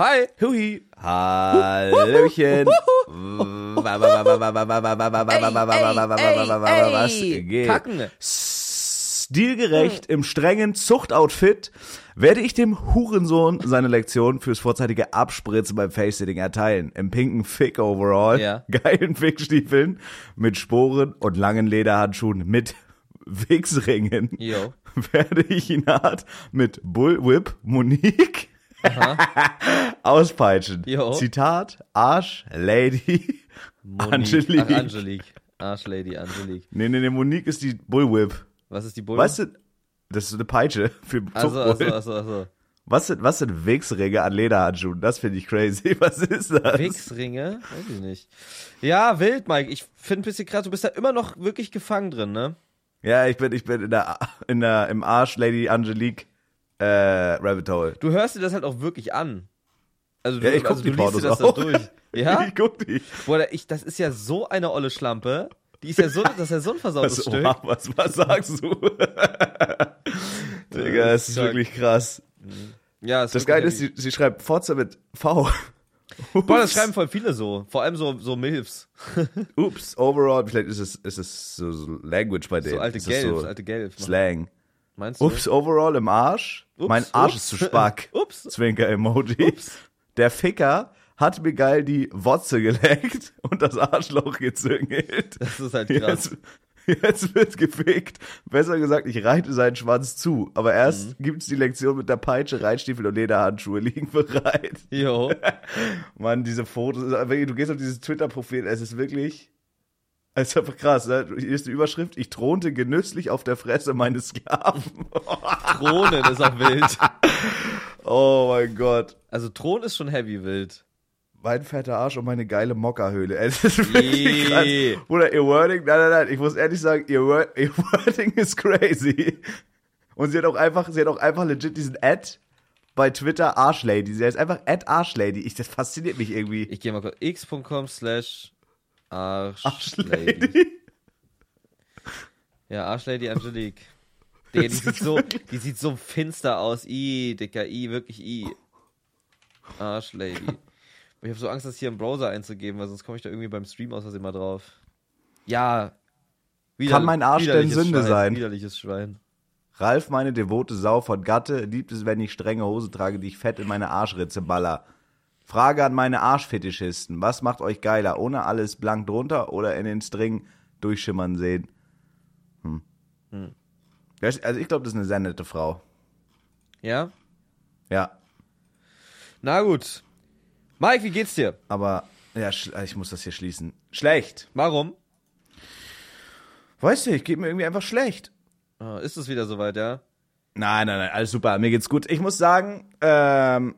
Hi. Hui. Hallöchen. Was geht? Kacken. Stilgerecht im strengen Zuchtoutfit werde ich dem Hurensohn seine Lektion fürs vorzeitige Abspritzen beim Face-Sitting erteilen. Im pinken Fick-Overall, Ja. geilen Fickstiefeln, mit Sporen und langen Lederhandschuhen mit Wichsringen werde ich ihn hart mit Bullwhip Monique auspeitschen. Jo. Zitat, Arsch, Lady, Monique. Angelique. Ach, Angelique. Arschlady Angelique. Nee, nee, nee, Monique ist die Bullwhip. Was ist die Bull? Weißt du, das ist eine Peitsche für Also, Zuchtbull. also, also, also. Was sind, was sind Wichsringe an Lederhandschuhen? Das finde ich crazy. Was ist das? Wichsringe? Weiß ich nicht. Ja, wild, Mike. Ich finde ein bisschen krass. Du bist da immer noch wirklich gefangen drin, ne? Ja, ich bin, ich bin in der, in der, im Arsch Lady Angelique, äh, Rabbit Hole. Du hörst dir das halt auch wirklich an. Also, du, Ja, ich guck also, die du liest dir Pornos das auch. durch. Ja? Ich guck die. Boah, ich, das ist ja so eine olle Schlampe. Die ist ja so, das ist ja so ein versautes Was, Stück. wow, was, was sagst du? Digga, das ist Stark. wirklich krass. Ja, Das Geile ist, sie, sie schreibt Forza mit V. Boah, das schreiben voll viele so. Vor allem so, so Milfs. Ups, overall, vielleicht ist es, ist es so, Language bei denen. So alte Gelbs, so alte Gelbs. Slang. Meinst du? Ups, overall im Arsch. Ups, mein Arsch ups. ist zu spack. Ups. Zwinker-Emoji. Der Ficker hat mir geil die Wotze geleckt und das Arschloch gezüngelt. Das ist halt krass. Jetzt, jetzt wird gefickt. Besser gesagt, ich reite seinen Schwanz zu. Aber erst Mhm. gibt's die Lektion mit der Peitsche, Reitstiefel und Lederhandschuhe liegen bereit. Jo. Mann, diese Fotos, du gehst auf dieses Twitter-Profil, es ist wirklich, es ist einfach krass, ne? Hier ist die Überschrift, ich thronte genüsslich auf der Fresse meines Sklaven. Drohnen ist auch wild. Oh mein Gott. Also Thron ist schon heavy wild. Mein fetter Arsch und meine geile Mockerhöhle. Es ist wirklich krass. Yee. Bruder, ihr Wording, nein, nein, nein, ich muss ehrlich sagen, ihr, Word, ihr Wording ist crazy. Und sie hat auch einfach, sie hat auch einfach legit diesen Ad bei Twitter Arschlady. Sie heißt einfach Ad Arschlady. Ich, das fasziniert mich irgendwie. Ich gehe mal kurz. x.com slash Arschlady. Arschlady. Ja, Arschlady Angelique. Digga, die sieht so, die sieht so finster aus. I, Dicker, I, wirklich I. Arschlady. Ich habe so Angst, das hier im Browser einzugeben, weil sonst komme ich da irgendwie beim Stream aus Versehen mal drauf. Ja. Kann mein Arsch denn Sünde Schwein, sein? Widerliches Schwein. Ralf, meine devote Sau von Gatte, liebt es, wenn ich strenge Hose trage, die ich fett in meine Arschritze baller. Frage an meine Arschfetischisten. Was macht euch geiler? Ohne alles blank drunter oder in den String durchschimmern sehen? Hm. Das- Also ich glaube, das ist eine sehr nette Frau. Ja? Ja, Na gut. Mike, wie geht's dir? aber ja, ich muss das hier schließen. Schlecht. Warum? Weißt du, ich geht mir irgendwie einfach schlecht. Ah, ist es wieder soweit, ja? Nein, nein, nein, alles super. Mir geht's gut. Ich muss sagen, ähm,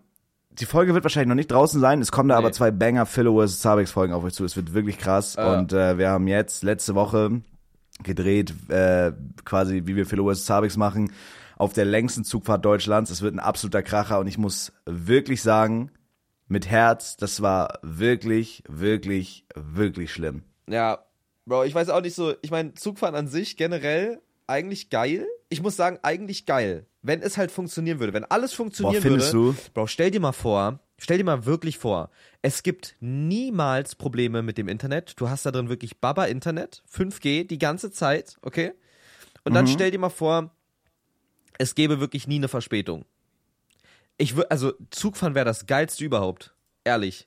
die Folge wird wahrscheinlich noch nicht draußen sein. Es kommen da Nee. aber zwei Banger Philo vs. Zabex Folgen auf euch zu. Es wird wirklich krass. Ah. Und äh, wir haben jetzt letzte Woche gedreht, äh, quasi wie wir Philo vs. Zabex machen, auf der längsten Zugfahrt Deutschlands. Es wird ein absoluter Kracher und ich muss wirklich sagen, mit Herz, das war wirklich, wirklich, wirklich schlimm. Ja, Bro, ich weiß auch nicht so, ich meine, Zugfahren an sich generell eigentlich geil. Ich muss sagen, eigentlich geil. Wenn es halt funktionieren würde, wenn alles funktionieren Boah, würde. du? Bro, stell dir mal vor, stell dir mal wirklich vor, es gibt niemals Probleme mit dem Internet. Du hast da drin wirklich Baba-Internet, 5G, die ganze Zeit, okay? Und Mhm. dann stell dir mal vor, es gäbe wirklich nie eine Verspätung. Ich würde, also Zugfahren wäre das geilste überhaupt. Ehrlich.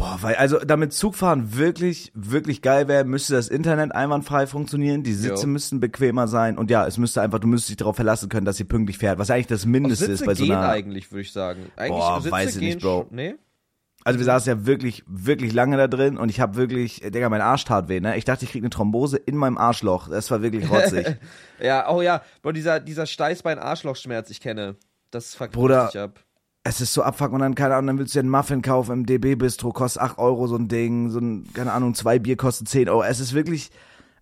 Boah, weil, also damit Zugfahren wirklich, wirklich geil wäre, müsste das Internet einwandfrei funktionieren, die Sitze Jo. müssten bequemer sein und ja, es müsste einfach, du müsstest dich darauf verlassen können, dass sie pünktlich fährt, was ja eigentlich das Mindeste Sitze ist bei so gehen einer. eigentlich, würde ich sagen. Eigentlich Boah, Sitze weiß ich gehen nicht, Bro. Nee? Also wir saßen ja wirklich, wirklich lange da drin und ich habe wirklich, äh, Digga, mein Arsch tat weh, ne? Ich dachte, ich krieg eine Thrombose in meinem Arschloch. Das war wirklich rotzig. Ja, oh ja, Bro, dieser, dieser Steißbein-Arschlochschmerz, ich kenne. Das fuckt Bruder, ab. Es ist so abfuck und dann, keine Ahnung, dann willst du dir einen Muffin kaufen im DB-Bistro, kostet 8 Euro so ein Ding, so ein, keine Ahnung, zwei Bier kosten 10 Euro. Es ist wirklich,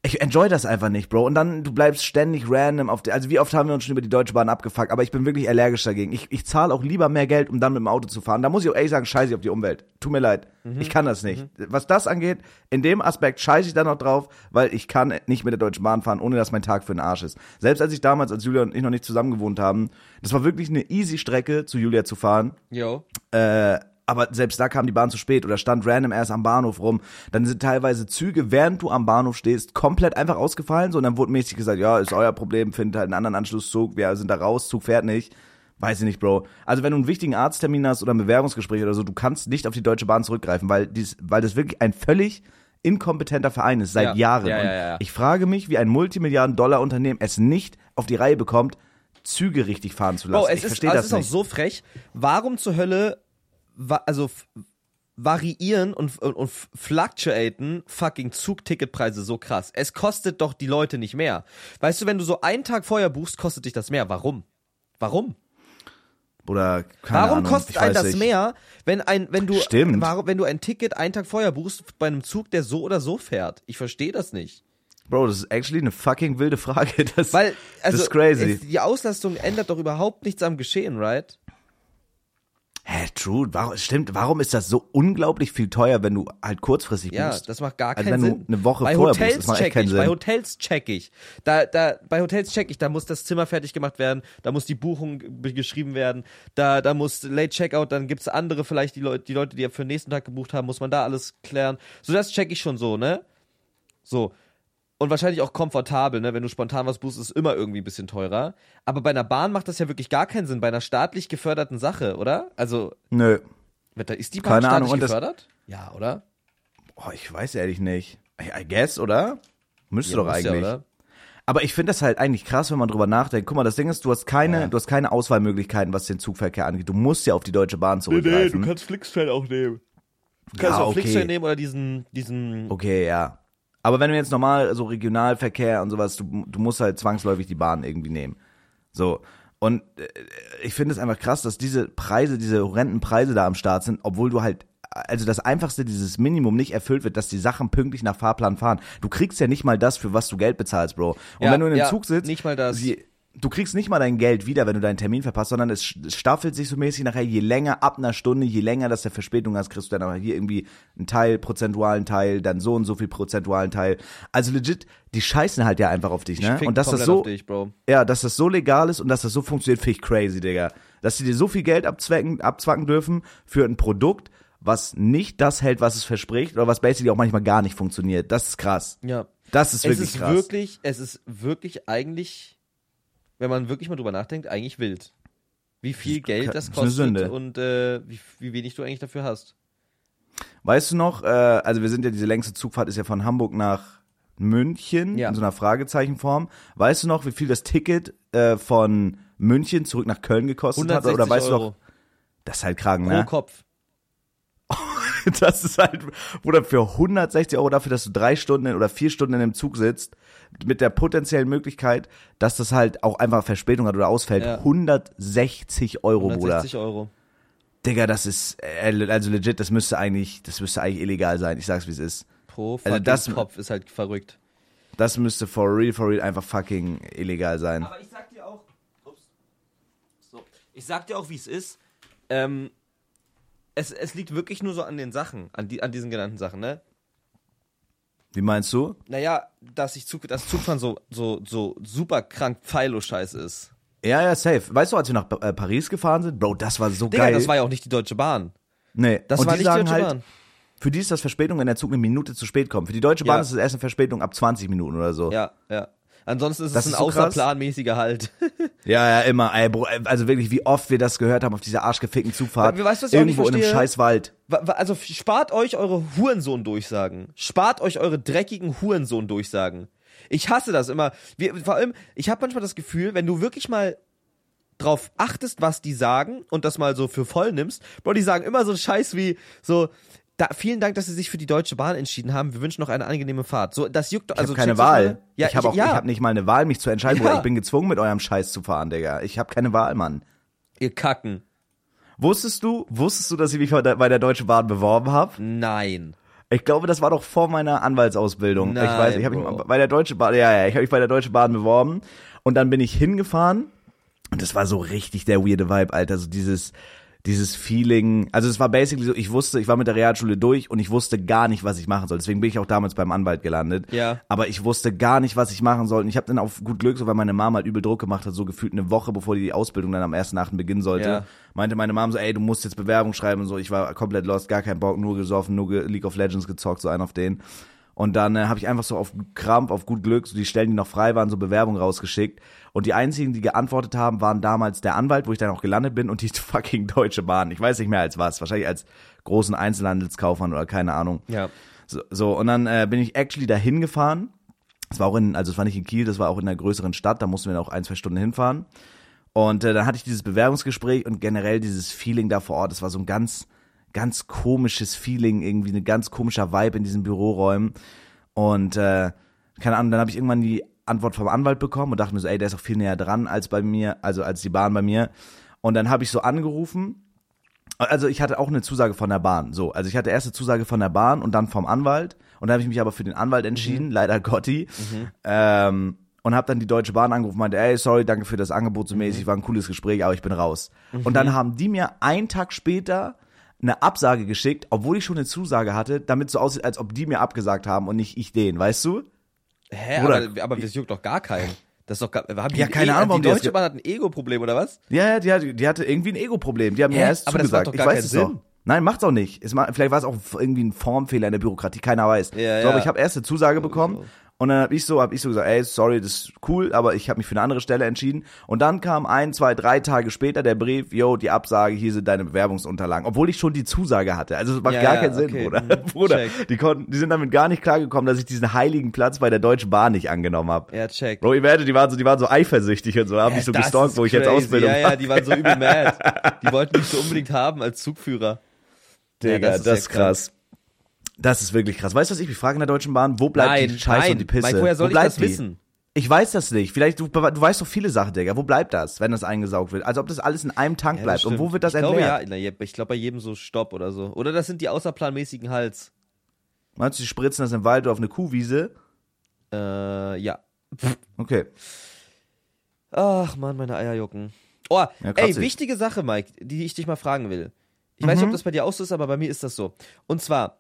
ich enjoy das einfach nicht, Bro. Und dann, du bleibst ständig random auf der, also wie oft haben wir uns schon über die Deutsche Bahn abgefuckt, aber ich bin wirklich allergisch dagegen. Ich, ich zahle auch lieber mehr Geld, um dann mit dem Auto zu fahren. Da muss ich auch ehrlich sagen, scheiße ich auf die Umwelt. Tut mir leid. Ich kann das nicht. Was das angeht, in dem Aspekt scheiße ich da noch drauf, weil ich kann nicht mit der Deutschen Bahn fahren, ohne dass mein Tag für den Arsch ist. Selbst als ich damals, als Julia und ich noch nicht zusammen gewohnt haben, das war wirklich eine easy Strecke, zu Julia zu fahren. Yo. Äh, aber selbst da kam die Bahn zu spät oder stand random erst am Bahnhof rum. Dann sind teilweise Züge, während du am Bahnhof stehst, komplett einfach ausgefallen. So, und dann wurde mäßig gesagt, ja, ist euer Problem, findet halt einen anderen Anschlusszug, wir sind da raus, Zug fährt nicht. Weiß ich nicht, Bro. Also wenn du einen wichtigen Arzttermin hast oder ein Bewerbungsgespräch oder so, du kannst nicht auf die Deutsche Bahn zurückgreifen, weil, dies, weil das wirklich ein völlig inkompetenter Verein ist, seit Ja. Jahren. Ja, ja, ich frage mich, wie ein Multimilliarden-Dollar-Unternehmen es nicht auf die Reihe bekommt, Züge richtig fahren zu lassen. Bro, es ich ist, verstehe also das ist auch nicht. so frech. Warum zur Hölle, also variieren und, und, und fluctuaten fucking Zugticketpreise so krass? Es kostet doch die Leute nicht mehr. Weißt du, wenn du so einen Tag vorher buchst, kostet dich das mehr. Warum? Warum? Oder keine Warum Ahnung, kostet ein das nicht. mehr, wenn ein, wenn du, Stimmt. warum, wenn du ein Ticket einen Tag vorher buchst bei einem Zug, der so oder so fährt? Ich verstehe das nicht. Bro, das ist actually eine fucking wilde Frage. Das, Weil, also, das ist crazy. Es, die Auslastung ändert doch überhaupt nichts am Geschehen, right? Hä, true. Warum, stimmt, warum ist das so unglaublich viel teuer, wenn du halt kurzfristig Ja, buchst? das macht gar Also keinen wenn Sinn. du eine Woche bei vorher Hotels buchst, das macht echt check keinen ich, Sinn. Bei Hotels check ich. Da, da, bei Hotels check ich, da muss das Zimmer fertig gemacht werden, da muss die Buchung be- geschrieben werden, da, da muss Late Checkout, dann gibt's andere, vielleicht die Leute, die Leute, die ja für den nächsten Tag gebucht haben, muss man da alles klären. So, das check ich schon so, ne? So. Und wahrscheinlich auch komfortabel, ne? Wenn du spontan was buchst, ist es immer irgendwie ein bisschen teurer. Aber bei einer Bahn macht das ja wirklich gar keinen Sinn, bei einer staatlich geförderten Sache, oder? Also, Nö. Ist die Bahn Keine staatlich Ahnung, gefördert? Ja, oder? Oh, ich weiß ehrlich nicht. I, I guess, oder? Müsste doch ja, eigentlich. oder? Aber ich finde das halt eigentlich krass, wenn man drüber nachdenkt. Guck mal, das Ding ist, du hast keine, Ja. du hast keine Auswahlmöglichkeiten, was den Zugverkehr angeht. Du musst ja auf die Deutsche Bahn zurückgreifen. kannst Flixtrain auch nehmen. Du Ja, kannst auch okay. Flixtrain nehmen oder diesen, diesen. Okay, ja. Aber wenn du jetzt normal so Regionalverkehr und sowas, du, du musst halt zwangsläufig die Bahn irgendwie nehmen. So. Und äh, ich finde es einfach krass, dass diese Preise, diese horrenden Preise da am Start sind, obwohl du halt, also das einfachste, dieses Minimum nicht erfüllt wird, dass die Sachen pünktlich nach Fahrplan fahren. Du kriegst ja nicht mal das, für was du Geld bezahlst, Bro. Und Ja, wenn du in einem ja, Zug sitzt, nicht mal das. Sie, du kriegst nicht mal dein Geld wieder, wenn du deinen Termin verpasst, sondern es es staffelt sich so mäßig nachher, je länger, ab einer Stunde, je länger das der Verspätung hast, kriegst du dann aber hier irgendwie einen Teil, prozentualen Teil, dann so und so viel prozentualen Teil. Also legit, die scheißen halt ja einfach auf dich, ne? Und dass das so, dich, ja, dass das so legal ist und dass das so funktioniert, finde ich crazy, Digga. Dass sie dir so viel Geld abzwecken, abzwacken dürfen für ein Produkt, was nicht das hält, was es verspricht, oder was basically auch manchmal gar nicht funktioniert. Das ist krass. Ja. Das ist Es wirklich ist krass. wirklich, es ist wirklich eigentlich, wenn man wirklich mal drüber nachdenkt, eigentlich wild. Wie viel Geld das kostet und äh, wie, wie wenig du eigentlich dafür hast. Weißt du noch, äh, also wir sind ja, diese längste Zugfahrt ist ja von Hamburg nach München Ja. in so einer Fragezeichenform. Weißt du noch, wie viel das Ticket äh, von München zurück nach Köln gekostet hat? 160 Oder weißt du Euro noch, das ist halt pro ne? Kopf. Das ist halt, Bruder, für 160 Euro dafür, dass du drei Stunden oder vier Stunden in einem Zug sitzt, mit der potenziellen Möglichkeit, dass das halt auch einfach Verspätung hat oder ausfällt. Ja. 160 Euro, Bruder. 160 Euro. Digga, das ist, äh, also legit, das müsste eigentlich, das müsste eigentlich illegal sein. Ich sag's, wie es ist. Pro fucking das- Kopf ist halt verrückt. Das müsste for real, for real einfach fucking illegal sein. Aber ich sag dir auch, ups, so, ich sag dir auch, wie es ist. Ähm, es, es liegt wirklich nur so an den Sachen, an, die, an diesen genannten Sachen, ne? Wie meinst du? Naja, dass ich Zug, das Zugfahren so, so, so super krank Pfeilo-Scheiße ist. Ja, ja, safe. Weißt du, als wir nach äh, Paris gefahren sind? Bro, das war so Digga, geil. das war ja auch nicht die Deutsche Bahn. nee. Das Und war die nicht die Deutsche halt, Bahn. Für die ist das Verspätung, wenn der Zug eine Minute zu spät kommt. Für die Deutsche Bahn Ja. ist es erst eine Verspätung ab 20 Minuten oder so. Ja, ja. Ansonsten ist Das es ein ist so krass. außerplanmäßiger Halt. Ja, ja, immer. Ey, Bro, also wirklich, wie oft wir das gehört haben auf dieser arschgefickten Zugfahrt. Weißt was ich Irgendwo in einem verstehe? scheiß Wald. Wa- wa- Also spart euch eure Hurensohn-Durchsagen. Spart euch eure dreckigen Hurensohn-Durchsagen. Ich hasse das immer. Wir, vor allem, ich habe manchmal das Gefühl, wenn du wirklich mal drauf achtest, was die sagen und das mal so für voll nimmst, Bro, die sagen immer so Scheiß wie so, da, vielen Dank, dass Sie sich für die Deutsche Bahn entschieden haben. Wir wünschen noch eine angenehme Fahrt. So, das juckt Ich also habe keine Wahl. Ja, ich habe auch, ja, ich habe nicht mal eine Wahl, mich zu entscheiden, Ja. Ich bin gezwungen, mit eurem Scheiß zu fahren, Digga. Ich habe keine Wahl, Mann. ihr Kacken. Wusstest du, wusstest du, dass ich mich bei der, Deutschen Bahn beworben habe? Nein. Ich glaube, das war doch vor meiner Anwaltsausbildung. Nein, ich weiß, ich habe mich bei der Deutsche Bahn, ja, ja, ich habe mich bei der Deutschen Bahn beworben und dann bin ich hingefahren und das war so richtig der weirde Vibe, Alter, so dieses dieses Feeling, also es war basically so, ich wusste, ich war mit der Realschule durch und ich wusste gar nicht, was ich machen soll. Deswegen bin ich auch damals beim Anwalt gelandet. Ja. Aber ich wusste gar nicht, was ich machen soll. Und ich habe dann auf gut Glück, so weil meine Mama halt übel Druck gemacht hat, so gefühlt eine Woche, bevor die Ausbildung dann am 1.8. beginnen sollte, Ja. meinte meine Mama so, ey, du musst jetzt Bewerbung schreiben und so. Ich war komplett lost, gar keinen Bock, nur gesoffen, nur ge League of Legends gezockt, so ein auf den. Und dann äh, habe ich einfach so auf Krampf, auf gut Glück, so die Stellen, die noch frei waren, so Bewerbungen rausgeschickt. Und die einzigen, die geantwortet haben, waren damals der Anwalt, wo ich dann auch gelandet bin, und die fucking Deutsche Bahn. Ich weiß nicht mehr als was. Wahrscheinlich als großen Einzelhandelskaufmann oder keine Ahnung. Ja. So, so und dann äh, bin ich actually dahin gefahren. Es war auch in, also es war nicht in Kiel, das war auch in einer größeren Stadt, da mussten wir auch ein, zwei Stunden hinfahren. Und äh, dann hatte ich dieses Bewerbungsgespräch und generell dieses Feeling da vor Ort, das war so ein ganz, ganz komisches Feeling, irgendwie ein ganz komischer Vibe in diesen Büroräumen. Und äh, keine Ahnung, dann habe ich irgendwann die Antwort vom Anwalt bekommen und dachte mir so, ey, der ist auch viel näher dran als bei mir, also als die Bahn bei mir. Und dann habe ich so angerufen also ich hatte auch eine Zusage von der Bahn. So, also ich hatte erst eine Zusage von der Bahn und dann vom Anwalt. Und dann habe ich mich aber für den Anwalt entschieden, leider Gotti. Ähm, und habe dann die Deutsche Bahn angerufen und meinte, ey, sorry, danke für das Angebot so mäßig, war ein cooles Gespräch, aber ich bin raus. Und dann haben die mir einen Tag später eine Absage geschickt, obwohl ich schon eine Zusage hatte, damit so aussieht, als ob die mir abgesagt haben und nicht ich den, weißt du? Hä, Bruder, aber, aber das juckt doch gar keinen. Das ist doch gar, haben Ja, ein keine E- Ahnung, warum Die Deutsche Bahn hat ein Ego-Problem, oder was? Ja, ja, die hatte, die hatte irgendwie ein Ego-Problem. Die haben mir erst Aber das macht zugesagt. doch ich gar weiß keinen es Sinn. doch. Nein, macht's auch nicht. Ma- vielleicht war es auch irgendwie ein Formfehler in der Bürokratie, keiner weiß. Ja, so, ja. aber ich habe erst eine Zusage bekommen. Und dann habe ich so, habe ich so gesagt, ey, sorry, das ist cool, aber ich habe mich für eine andere Stelle entschieden. Und dann kam ein, zwei, drei Tage später der Brief, yo, die Absage, hier sind deine Bewerbungsunterlagen, obwohl ich schon die Zusage hatte. Also es macht Ja, gar ja, keinen Sinn, okay, Bruder. mhm, Bruder, check. die konnten, die sind damit gar nicht klargekommen, dass ich diesen heiligen Platz bei der Deutschen Bahn nicht angenommen habe. Ja, check. Bro, ihr werdet, die waren so, die waren so eifersüchtig und so, haben mich so Das gestalkt, ist wo ich jetzt crazy. Ausbildung Ja, ja, die waren so übel mad. Die wollten mich so unbedingt haben als Zugführer. Digga, Ja, das, ist ja krank. krass. Das ist wirklich krass. Weißt du, was ich mich frage in der Deutschen Bahn? Wo bleibt Nein, die Scheiße nein. und die Pisse? Mike, woher soll Wo ich das die? wissen? Ich weiß das nicht. Vielleicht, du, du weißt doch viele Sachen, Digga. Wo bleibt das, wenn das eingesaugt wird? Also ob das alles in einem Tank Ja, bleibt. Und wo stimmt. wird das ich glaube, entleert? ja, na, je- ich glaube bei jedem so Stopp oder so. Oder das sind die außerplanmäßigen Hals. Meinst du, die spritzen das im Wald oder auf eine Kuhwiese? Äh, ja. Okay. Ach man, meine Eier jucken. Oh, Ja, ey, wichtige Sache, Mike, die ich dich mal fragen will. Ich weiß nicht, Mhm. ob das bei dir auch so ist, aber bei mir ist das so. Und zwar,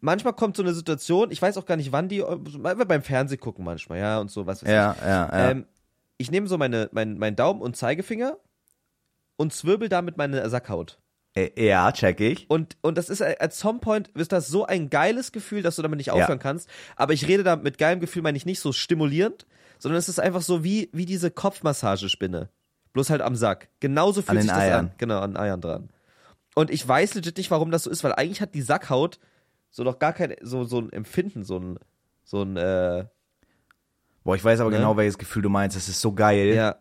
manchmal kommt so eine Situation, ich weiß auch gar nicht, wann die, beim Fernseh gucken manchmal, ja, und so, was weiß Ja, ja, ja. Ähm, ich nehme so meine, mein, meinen Daumen und Zeigefinger und zwirbel damit meine Sackhaut. Äh, ja, check ich. Und, und das ist äh, at some point ist das so ein geiles Gefühl, dass du damit nicht Ja. aufhören kannst. Aber ich rede da mit geilem Gefühl, meine ich nicht so stimulierend, sondern es ist einfach so wie, wie diese Kopfmassagespinne. Bloß halt am Sack. Genauso fühlt An sich das Eiern. an. Genau, an Eiern dran. Und ich weiß legit nicht, warum das so ist, weil eigentlich hat die Sackhaut so noch gar kein, so, so ein Empfinden, so ein, so ein, äh, Boah, ich weiß aber Ne? genau, welches Gefühl du meinst. Das ist so geil. ja,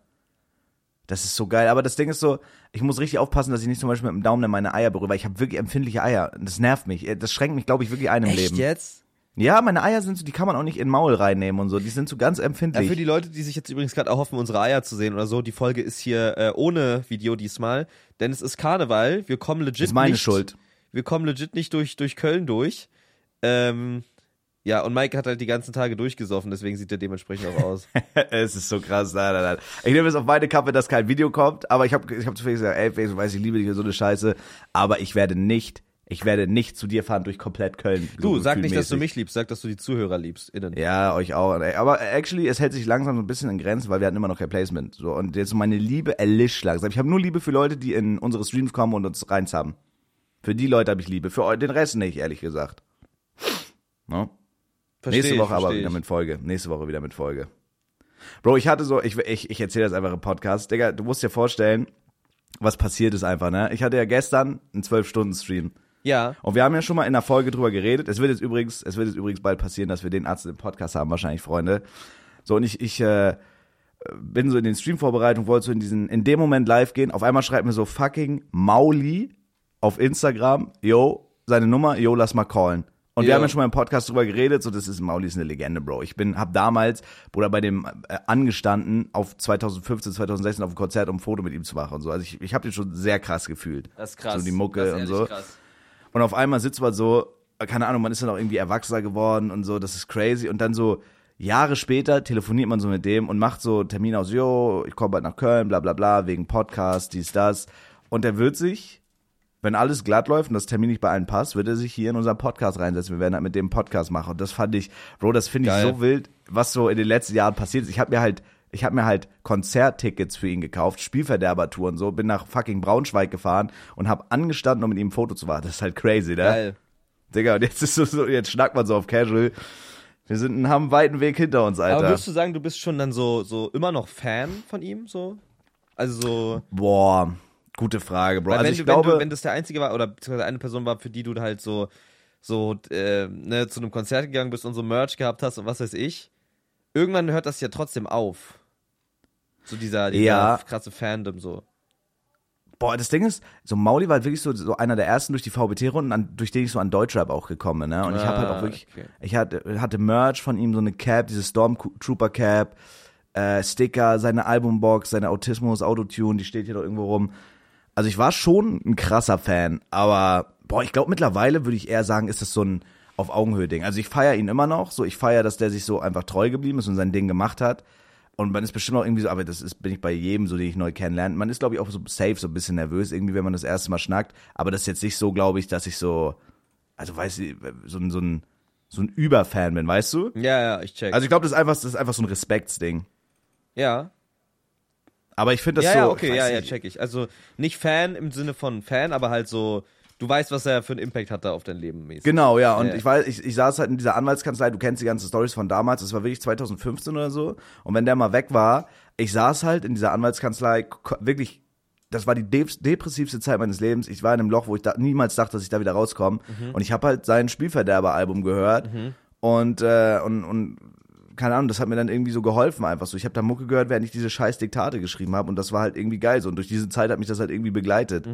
Das ist so geil. Aber das Ding ist so, ich muss richtig aufpassen, dass ich nicht zum Beispiel mit dem Daumen in meine Eier berühre, weil ich habe wirklich empfindliche Eier. Das nervt mich. Das schränkt mich, glaube ich, wirklich ein im echt Leben. jetzt? Ja, meine Eier sind so, die kann man auch nicht in den Maul reinnehmen und so. Die sind so ganz Ja, empfindlich. für die Leute, die sich jetzt übrigens gerade erhoffen, unsere Eier zu sehen oder so, die Folge ist hier äh, ohne Video diesmal, denn es ist Karneval. Wir kommen legit ist meine nicht, Schuld. Wir kommen legit nicht durch, durch Köln durch. Ähm, ja, und Mike hat halt die ganzen Tage durchgesoffen, deswegen sieht er dementsprechend auch aus. es ist so krass. Nein, nein, nein. Ich nehme es auf meine Kappe, dass kein Video kommt, aber ich habe ich hab zu Felix gesagt, ey, Felix, du weißt, ich liebe dich und so eine Scheiße, aber ich werde nicht, ich werde nicht zu dir fahren durch komplett Köln. Du, so sag nicht, dass du mich liebst, sag, dass du die Zuhörer liebst. Innen. Ja, euch auch. Ey. Aber actually, es hält sich langsam so ein bisschen in Grenzen, weil wir hatten immer noch kein Placement. So, und jetzt meine Liebe erlischt langsam. Ich habe nur Liebe für Leute, die in unsere Streams kommen und uns reins haben. Für die Leute habe ich Liebe. Für den Rest nicht, ehrlich gesagt. No? Versteh Nächste ich, Woche aber wieder ich. mit Folge. Nächste Woche wieder mit Folge. Bro, ich hatte so, ich, ich, ich erzähle das einfach im Podcast. Digga, du musst dir vorstellen, was passiert ist einfach, ne? Ich hatte ja gestern einen 12-Stunden-Stream. Ja, Und wir haben ja schon mal in der Folge drüber geredet. Es wird jetzt übrigens, es wird jetzt übrigens bald passieren, dass wir den Arzt im Podcast haben, wahrscheinlich, Freunde. So, und ich, ich äh, bin so in den Stream-Vorbereitungen, wollte so in diesen, in dem Moment live gehen. Auf einmal schreibt mir so fucking Mauli auf Instagram, yo, seine Nummer, yo, lass mal callen. Und wir Ja. haben ja schon mal im Podcast drüber geredet, so das ist Mauli ist eine Legende, Bro. Ich bin hab damals Bruder bei dem äh, angestanden auf 2015, 2016 auf dem Konzert, um ein Foto mit ihm zu machen und so. Also ich, ich habe den schon sehr krass gefühlt. das ist krass. So die Mucke das ist und so. Krass. Und auf einmal sitzt man so, keine Ahnung, man ist dann auch irgendwie erwachsener geworden und so, das ist crazy. Und dann so Jahre später telefoniert man so mit dem und macht so Termine aus, jo, ich komme bald nach Köln, bla bla bla, wegen Podcast, dies, das. Und er wird sich, wenn alles glatt läuft und das Termin nicht bei allen passt, wird er sich hier in unseren Podcast reinsetzen. Wir werden halt mit dem Podcast machen. Und das fand ich, Bro, das finde ich so wild, was so in den letzten Jahren passiert ist. Ich habe mir halt ich habe mir halt Konzerttickets für ihn gekauft, Spielverderbertouren so, bin nach fucking Braunschweig gefahren und habe angestanden, um mit ihm ein Foto zu machen. Das ist halt crazy, ne? Geil. Digga, und jetzt ist so, jetzt schnackt man so auf Casual. Wir sind, haben einen weiten Weg hinter uns, Alter. Aber würdest du sagen, du bist schon dann so, so immer noch Fan von ihm? So? Also so. Boah, gute Frage, Bro. Weil Also wenn, ich du, glaube, wenn, du, wenn das der einzige war, oder beziehungsweise eine Person war, für die du halt so, so, äh, ne, zu einem Konzert gegangen bist und so Merch gehabt hast und was weiß ich, irgendwann hört das ja trotzdem auf. So dieser, dieser Ja. krasse Fandom so. boah, das Ding ist, so Mauli war halt wirklich so, so einer der ersten durch die VBT-Runden, durch den ich so an Deutschrap auch gekommen bin, ne? Und ich habe halt Ah, auch wirklich, okay. ich hatte, hatte Merch von ihm, so eine Cap, diese Stormtrooper Cap, äh, Sticker, seine Albumbox, seine Autismus, Autotune, die steht hier doch irgendwo rum. Also ich war schon ein krasser Fan, aber boah, ich glaube mittlerweile würde ich eher sagen, ist das so ein auf Augenhöhe Ding. Also ich feiere ihn immer noch, so ich feiere, dass der sich so einfach treu geblieben ist und sein Ding gemacht hat. Und man ist bestimmt auch irgendwie so, aber das ist, bin ich bei jedem so, den ich neu kennenlerne. Man ist, glaube ich, auch so safe, so ein bisschen nervös, irgendwie, wenn man das erste Mal schnackt. Aber das ist jetzt nicht so, glaube ich, dass ich so, also weiß ich, so ein, so ein, so ein Überfan bin, weißt du? Ja, ja, ich check. Also ich glaube, das ist einfach, das ist einfach so ein Respektsding. ja. Aber ich finde das ja, so. ja, okay, ja, ja, check ich. Also nicht Fan im Sinne von Fan, aber halt so, du weißt, was er für einen Impact hatte auf dein Leben mäßig. Genau, ja. Und Ja. ich weiß, ich, ich saß halt in dieser Anwaltskanzlei, du kennst die ganzen Stories von damals, das war wirklich 2015 oder so. Und wenn der mal weg war, ich saß halt in dieser Anwaltskanzlei, wirklich, das war die de depressivste Zeit meines Lebens. Ich war in einem Loch, wo ich da, niemals dachte, dass ich da wieder rauskomme. Und ich habe halt sein Spielverderber-Album gehört. Und, äh, und, und keine Ahnung, das hat mir dann irgendwie so geholfen einfach so. Ich habe da Mucke gehört, während ich diese scheiß Diktate geschrieben habe und das war halt irgendwie geil so. Und durch diese Zeit hat mich das halt irgendwie begleitet.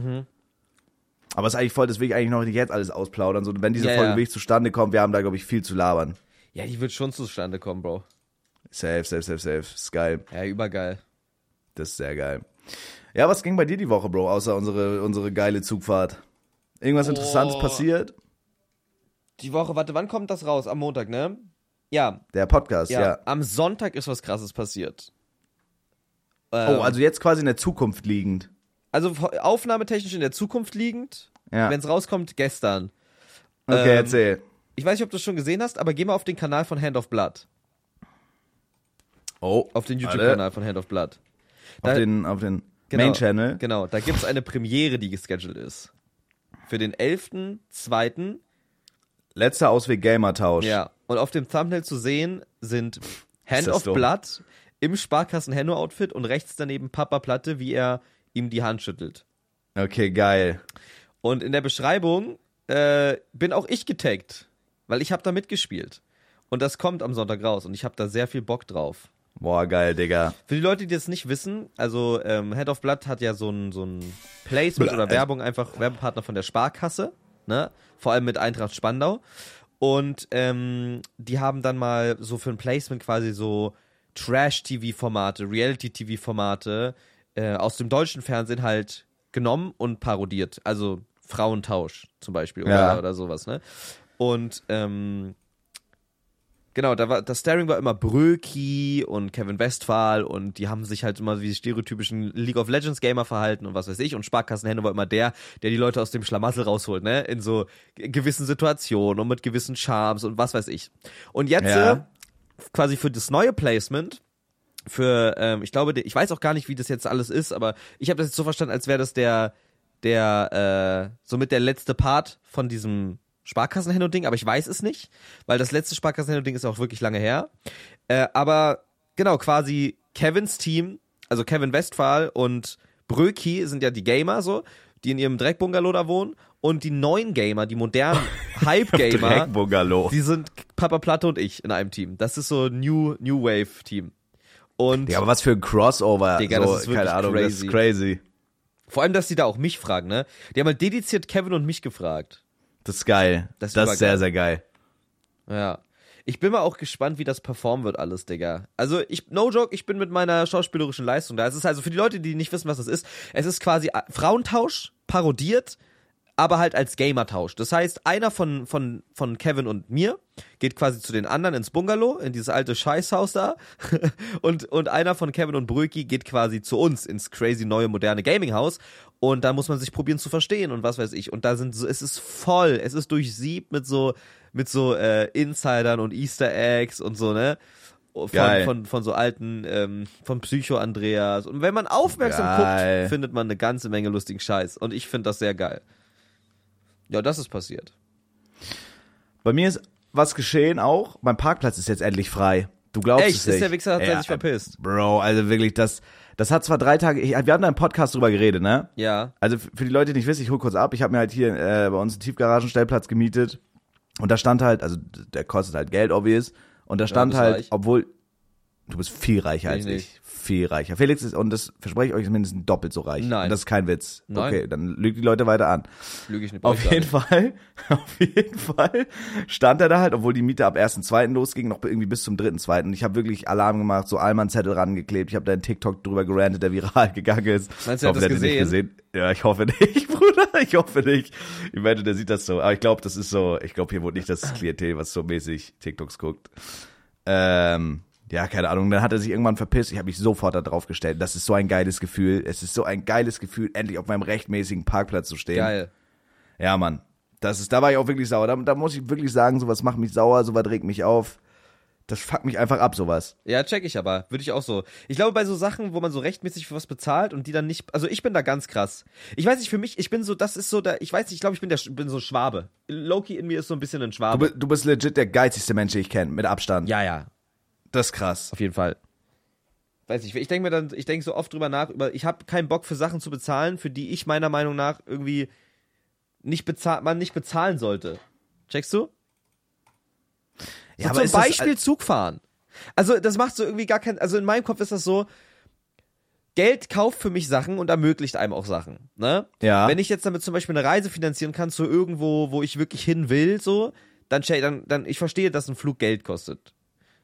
Aber es ist eigentlich voll, das will ich eigentlich noch nicht jetzt alles ausplaudern. So, wenn diese Ja, Folge ja. wirklich zustande kommt, wir haben da, glaube ich, viel zu labern. Ja, die wird schon zustande kommen, Bro. Safe, safe, safe, safe. Ist geil. Ja, übergeil. Das ist sehr geil. Ja, was ging bei dir die Woche, Bro, außer unsere, unsere geile Zugfahrt? Irgendwas Interessantes Oh. passiert? Die Woche, warte, wann kommt das raus? Am Montag, ne? Ja, Der Podcast, ja. ja. Am Sonntag ist was krasses passiert. Oh, Ähm, also jetzt quasi in der Zukunft liegend. also aufnahmetechnisch in der Zukunft liegend. Ja. Wenn es rauskommt, gestern. Okay, ähm, erzähl. Ich weiß nicht, ob du es schon gesehen hast, aber geh mal auf den Kanal von Hand of Blood. Oh, Auf den. YouTube-Kanal von Hand of Blood. Auf Da- den, auf den Genau, Main-Channel. Genau, da gibt's eine Premiere, die gescheduled ist. Für den 11.2. Letzter Ausweg Gamer-Tausch. Ja. Und auf dem Thumbnail zu sehen sind Hand of dumm. Blood im Sparkassen Henno Outfit und rechts daneben Papa Platte, wie er ihm die Hand schüttelt. Okay, geil. Und in der Beschreibung äh, bin auch ich getaggt, weil ich habe da mitgespielt. Und das kommt am Sonntag raus und ich habe da sehr viel Bock drauf. Boah, geil, Digga. Für die Leute, die das nicht wissen, also ähm, Head of Blood hat ja so ein, so ein Placement oder Werbung, einfach Werbepartner von der Sparkasse, ne? Vor allem mit Eintracht Spandau. Und ähm, die haben dann mal so für ein Placement quasi so Trash-TV-Formate, Reality-TV-Formate äh, aus dem deutschen Fernsehen halt genommen und parodiert. Also Frauentausch zum Beispiel oder, Ja. oder sowas, ne? Und ähm, Genau, da war, das Staring war immer Bröki und Kevin Westphal und die haben sich halt immer wie die stereotypischen League of Legends Gamer verhalten und was weiß ich und Sparkassenhände war immer der, der die Leute aus dem Schlamassel rausholt, ne, in so gewissen Situationen und mit gewissen Charmes und was weiß ich. Und jetzt Ja. äh, quasi für das neue Placement für, ähm, ich glaube, ich weiß auch gar nicht, wie das jetzt alles ist, aber ich habe das jetzt so verstanden, als wäre das der, der, äh, somit der letzte Part von diesem Sparkassenhändler-Ding, aber ich weiß es nicht, weil das letzte Sparkassenhändler-Ding ist auch wirklich lange her. Äh, aber genau, quasi Kevins Team, also Kevin Westphal und Bröki sind ja die Gamer so, die in ihrem Dreckbungalow da wohnen und die neuen Gamer, die modernen Hype-Gamer, die sind Papa Platte und ich in einem Team. Das ist so New, New Wave Team. Und Ja, aber was für ein Crossover. Digga, so, das ist wirklich keine Ahnung, das ist crazy. crazy. vor allem, dass die da auch mich fragen, ne? Die haben halt dediziert Kevin und mich gefragt. Das ist geil. Das Das ist ist, sehr, sehr geil. Ja. Ich bin mal auch gespannt, wie das performen wird alles, Digga. Also ich, no joke, ich bin mit meiner schauspielerischen Leistung da. Es ist also für die Leute, die nicht wissen, was das ist, es ist quasi äh, Frauentausch parodiert aber halt als Gamer-Tausch. Das heißt, einer von, von, von Kevin und mir geht quasi zu den anderen ins Bungalow, in dieses alte Scheißhaus da. und, und einer von Kevin und Bröki geht quasi zu uns ins crazy neue moderne Gaming-Haus. Und da muss man sich probieren zu verstehen und was weiß ich. Und da sind so, es ist voll, es ist durchsiebt mit so, mit so äh, Insidern und Easter Eggs und so, ne? Von, Geil. von, von so alten, ähm, von Psycho Andreas. Und wenn man aufmerksam Geil. guckt, findet man eine ganze Menge lustigen Scheiß. Und ich finde das sehr geil. Ja, das ist passiert. Bei mir ist was geschehen auch. Mein Parkplatz ist jetzt endlich frei. Du glaubst Echt? es Ist nicht. der Wichser, hat Ja, sich verpisst? Bro, also wirklich, das, das hat zwar drei Tage, ich, wir hatten da im Podcast drüber geredet, ne? Ja. Also für die Leute, die nicht wissen, ich hol kurz ab. Ich habe mir halt hier äh, bei uns einen Tiefgaragenstellplatz gemietet und da stand halt, also der kostet halt Geld, obvious. Und da stand bist halt, reich. obwohl du bist viel reicher Bin als ich ich. Viel reicher. Felix ist und das verspreche ich euch ist mindestens doppelt so reich. Nein. Und das ist kein Witz. Nein. Okay, dann lügt die Leute weiter an. Lüge ich nicht. Auf jeden Fall, auf jeden Fall stand er da halt, obwohl die Miete ab 1.2. losging, noch irgendwie bis zum 3.2. Und ich habe wirklich Alarm gemacht, so Allmann-Zettel rangeklebt. Ich habe da einen TikTok drüber gerantet, der viral gegangen ist. Meinst du, er hat das der nicht gesehen? Ja, ich hoffe nicht, Bruder. Ich hoffe nicht. Ich wette, der sieht das so. Aber ich glaube, das ist so, ich glaube, hier wohnt nicht das Klientel, was so mäßig TikToks guckt. Ähm, ja, keine Ahnung. Dann hat er sich irgendwann verpisst. Ich habe mich sofort da drauf gestellt. Das ist so ein geiles Gefühl. Es ist so ein geiles Gefühl, endlich auf meinem rechtmäßigen Parkplatz zu stehen. Geil. Ja, Mann. Das ist, da war ich auch wirklich sauer. Da, da muss ich wirklich sagen, sowas macht mich sauer, sowas regt mich auf. Das fuckt mich einfach ab, sowas. Ja, check ich aber. Würde ich auch so. Ich glaube, bei so Sachen, wo man so rechtmäßig für was bezahlt und die dann nicht. Also ich bin da ganz krass. Ich weiß nicht, für mich, ich bin so, das ist so der. Ich weiß nicht, ich glaube, ich bin der bin so ein Schwabe. Loki in mir ist so ein bisschen ein Du, Schwabe. bi- du bist legit der geizigste Mensch, den ich kenne, mit Abstand. ja, ja. Das ist krass. Auf jeden Fall. Weiß nicht, ich denke mir dann, ich denke so oft drüber nach, über, ich habe keinen Bock für Sachen zu bezahlen, für die ich meiner Meinung nach irgendwie nicht bezahlt, man nicht bezahlen sollte. Checkst du? Ja, so aber zum das- Beispiel Zug fahren. Also das macht so irgendwie gar keinen, also in meinem Kopf ist das so, Geld kauft für mich Sachen und ermöglicht einem auch Sachen. Ne? Ja. Wenn ich jetzt damit zum Beispiel eine Reise finanzieren kann zu irgendwo, wo ich wirklich hin will, so, dann, dann, dann ich verstehe, dass ein Flug Geld kostet.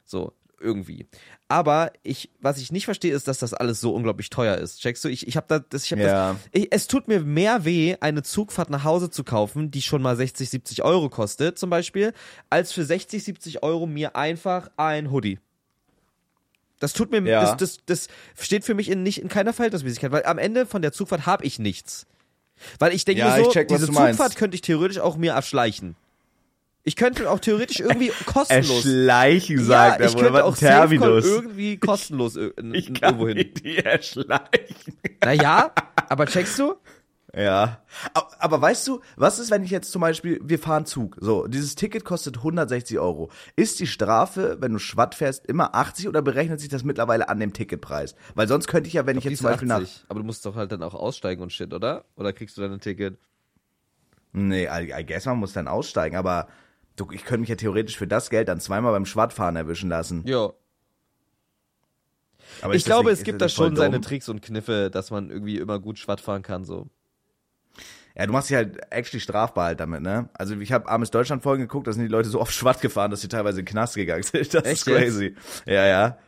So, irgendwie. Aber ich, was ich nicht verstehe, ist, dass das alles so unglaublich teuer ist. Checkst du? Ich, ich habe da, das, ich habe Ja. das. Ich, es tut mir mehr weh, eine Zugfahrt nach Hause zu kaufen, die schon mal 60, 70 Euro kostet, zum Beispiel, als für 60, 70 Euro mir einfach ein Hoodie. Das tut mir, Ja. das, das, das steht für mich in, nicht in keiner Verhältnismäßigkeit, weil am Ende von der Zugfahrt habe ich nichts. Weil ich denke Ja, mir so, ich check, diese du meinst. Zugfahrt könnte ich theoretisch auch mir erschleichen. Ich könnte auch theoretisch irgendwie kostenlos. Erschleichen, ja, sagt er, ich könnte auch Terminus. irgendwie kostenlos Ich kann irgendwo hin. die erschleichen. Naja, aber checkst du? Ja. Aber, aber weißt du, was ist, wenn ich jetzt zum Beispiel, wir fahren Zug, so, dieses Ticket kostet 160 Euro. Ist die Strafe, wenn du Schwatt fährst, immer 80 oder berechnet sich das mittlerweile an dem Ticketpreis? Weil sonst könnte ich ja, wenn ich, Die jetzt zum Beispiel nach, 80. Aber du musst doch halt dann auch aussteigen und shit, oder? Oder kriegst du dann ein Ticket? nee, I, I guess man muss dann aussteigen, aber du, ich könnte mich ja theoretisch für das Geld dann zweimal beim Schwattfahren erwischen lassen. Ja. Aber Ich glaube, nicht- es gibt da schon seine dumm? Tricks und Kniffe, dass man irgendwie immer gut Schwatt fahren kann, so. Ja, du machst dich halt actually strafbar halt damit, ne? Also ich habe Armes Deutschland Folgen geguckt, da sind die Leute so oft Schwatt gefahren, dass sie teilweise in den Knast gegangen sind. Das Echt ist crazy. Ja, ja.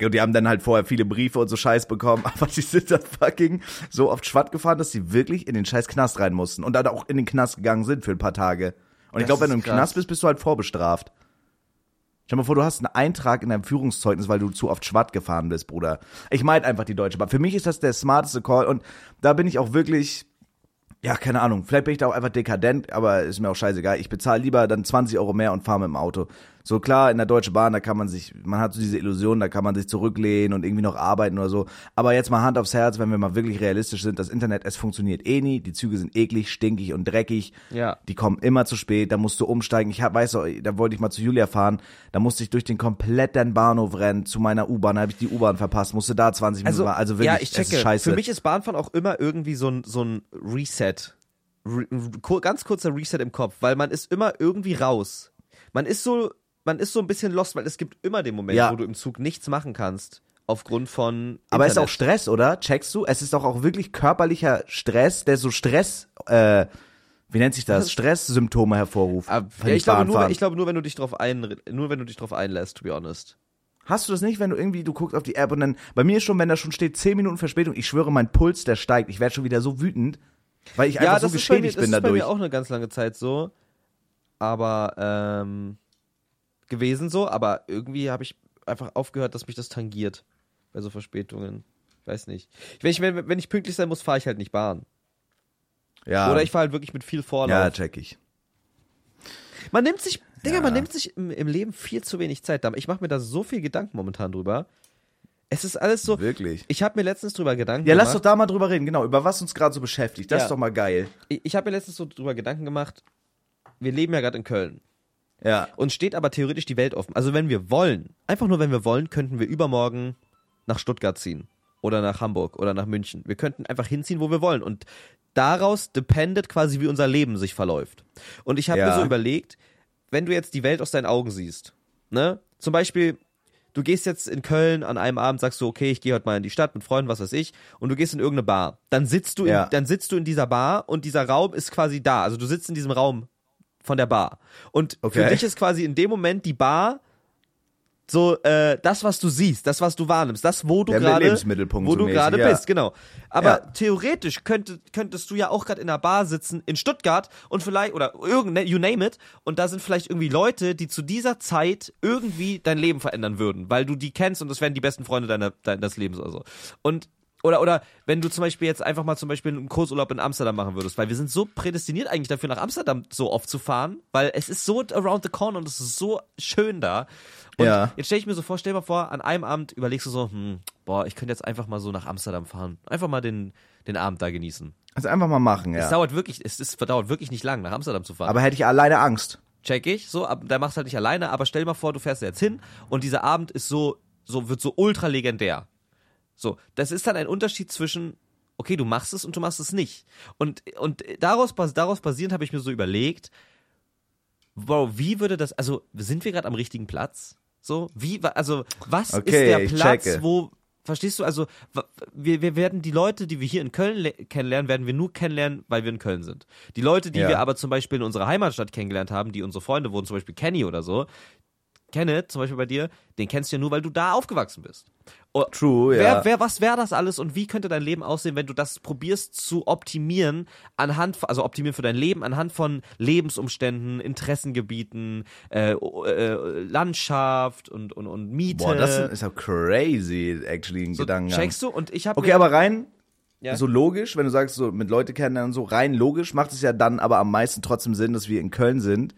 Und die haben dann halt vorher viele Briefe und so Scheiß bekommen, aber die sind dann fucking so oft Schwatt gefahren, dass sie wirklich in den scheiß Knast rein mussten und dann auch in den Knast gegangen sind für ein paar Tage. Und ich Das glaube, wenn du im krass. Knast bist, bist du halt vorbestraft. Stell dir mal vor, du hast einen Eintrag in deinem Führungszeugnis, weil du zu oft Schwatt gefahren bist, Bruder. Ich meinte einfach die Deutsche Bahn. Für mich ist das der smarteste Call und da bin ich auch wirklich, ja, keine Ahnung, vielleicht bin ich da auch einfach dekadent, aber ist mir auch scheißegal. Ich bezahle lieber dann 20 Euro mehr und fahre mit dem Auto. So klar, in der Deutschen Bahn, da kann man sich, man hat so diese Illusion, da kann man sich zurücklehnen und irgendwie noch arbeiten oder so. Aber jetzt mal Hand aufs Herz, wenn wir mal wirklich realistisch sind, das Internet, es funktioniert eh nie. Die Züge sind eklig, stinkig und dreckig. Ja. Die kommen immer zu spät, da musst du umsteigen. Ich hab, weiß auch, da wollte ich mal zu Julia fahren, da musste ich durch den kompletten Bahnhof rennen zu meiner U-Bahn, da habe ich die U-Bahn verpasst, musste da 20 Minuten Also, warten. Also wirklich, ja, ich checke. scheiße. Für mich ist Bahnfahren auch immer irgendwie so ein, so ein Reset. Re ganz kurzer Reset im Kopf, weil man ist immer irgendwie raus. Man ist so, man ist so ein bisschen lost, weil es gibt immer den Moment, Ja. wo du im Zug nichts machen kannst. Aufgrund von. Aber es ist auch. Stress, oder? Checkst du? Es ist doch auch wirklich körperlicher Stress, der so Stress, äh, wie nennt sich das? Stresssymptome hervorruft. Wenn ja, ich, glaube nur, ich glaube nur, wenn du dich drauf ein, nur wenn du dich drauf einlässt, to be honest. Hast du das nicht, wenn du irgendwie, du guckst auf die App und dann, bei mir ist schon, wenn da schon steht 10 Minuten Verspätung, ich schwöre, mein Puls, der steigt. Ich werde schon wieder so wütend. Weil ich Ja, einfach so das ist bei mir, geschädigt das bin ist bei dadurch. mir auch eine ganz lange Zeit so. Aber, ähm, gewesen so, aber irgendwie habe ich einfach aufgehört, dass mich das tangiert. Bei so Verspätungen. Ich weiß nicht. Wenn ich, wenn, wenn ich pünktlich sein muss, fahre ich halt nicht Bahn. ja, Oder ich fahre halt wirklich mit viel Vorlauf. ja, check ich. Man nimmt sich, Digga, Ja. man nimmt sich im, im Leben viel zu wenig Zeit. Ich mache mir da so viel Gedanken momentan drüber. Es ist alles so. Wirklich. Ich habe mir letztens drüber Gedanken Ja, lass doch gemacht. da mal drüber reden, genau, über was uns gerade so beschäftigt. Das Ja. ist doch mal geil. Ich, ich habe mir letztens so drüber Gedanken gemacht. Wir leben ja gerade in Köln. Ja. Uns steht aber theoretisch die Welt offen. Also wenn wir wollen, einfach nur wenn wir wollen, könnten wir übermorgen nach Stuttgart ziehen. Oder nach Hamburg oder nach München. Wir könnten einfach hinziehen, wo wir wollen. Und daraus dependet quasi, wie unser Leben sich verläuft. Und ich habe Ja. mir so überlegt, wenn du jetzt die Welt aus deinen Augen siehst, ne? Zum Beispiel, du gehst jetzt in Köln an einem Abend, sagst du, okay, ich gehe heute mal in die Stadt mit Freunden, was weiß ich, und du gehst in irgendeine Bar. Dann sitzt du, in, Ja. dann sitzt du in dieser Bar und dieser Raum ist quasi da. Also du sitzt in diesem Raum von der Bar. Und für Okay. dich ist quasi in dem Moment die Bar so äh, das, was du siehst, das, was du wahrnimmst, das, wo du Der gerade, wo du gerade ja. bist, genau. Aber Ja. theoretisch könnte, könntest du ja auch gerade in einer Bar sitzen in Stuttgart und vielleicht oder irgendein, you name it, und da sind vielleicht irgendwie Leute, die zu dieser Zeit irgendwie dein Leben verändern würden, weil du die kennst und das wären die besten Freunde deiner, deines Lebens oder so. Und oder, oder wenn du zum Beispiel jetzt einfach mal zum Beispiel einen Kursurlaub in Amsterdam machen würdest, weil wir sind so prädestiniert eigentlich dafür, nach Amsterdam so oft zu fahren, weil es ist so around the corner und es ist so schön da. Und Ja. jetzt stell ich mir so vor, stell dir mal vor, an einem Abend überlegst du so, hm, boah, ich könnte jetzt einfach mal so nach Amsterdam fahren. Einfach mal den, den Abend da genießen. Also einfach mal machen, Es ja. dauert wirklich, es, es dauert wirklich nicht lang, nach Amsterdam zu fahren. Aber hätte ich alleine Angst. Check ich, so, da machst du halt nicht alleine, aber stell dir mal vor, du fährst jetzt hin und dieser Abend ist so, so, wird so ultra legendär. So, das ist dann ein Unterschied zwischen, okay, du machst es und du machst es nicht. Und, und daraus, daraus basierend habe ich mir so überlegt, wow, wie würde das, also sind wir gerade am richtigen Platz? So, wie, also, was Okay, ist der Platz, wo, verstehst du, also, wir, wir werden die Leute, die wir hier in Köln le- kennenlernen, werden wir nur kennenlernen, weil wir in Köln sind. Die Leute, die Ja. wir aber zum Beispiel in unserer Heimatstadt kennengelernt haben, die unsere Freunde wurden, zum Beispiel Kenny oder so, Kenneth, zum Beispiel bei dir, den kennst du ja nur, weil du da aufgewachsen bist. Oh, True, ja. Wer, was wäre das alles und wie könnte dein Leben aussehen, wenn du das probierst zu optimieren anhand, also optimieren für dein Leben anhand von Lebensumständen, Interessengebieten, äh, äh, Landschaft und, und, und Miete. Boah, das ist ja crazy, actually, ein so, Gedankengang. checkst du? Und ich habe Okay, aber rein Ja. so logisch, wenn du sagst, so mit Leute kennenlernen und so, rein logisch macht es ja dann aber am meisten trotzdem Sinn, dass wir in Köln sind.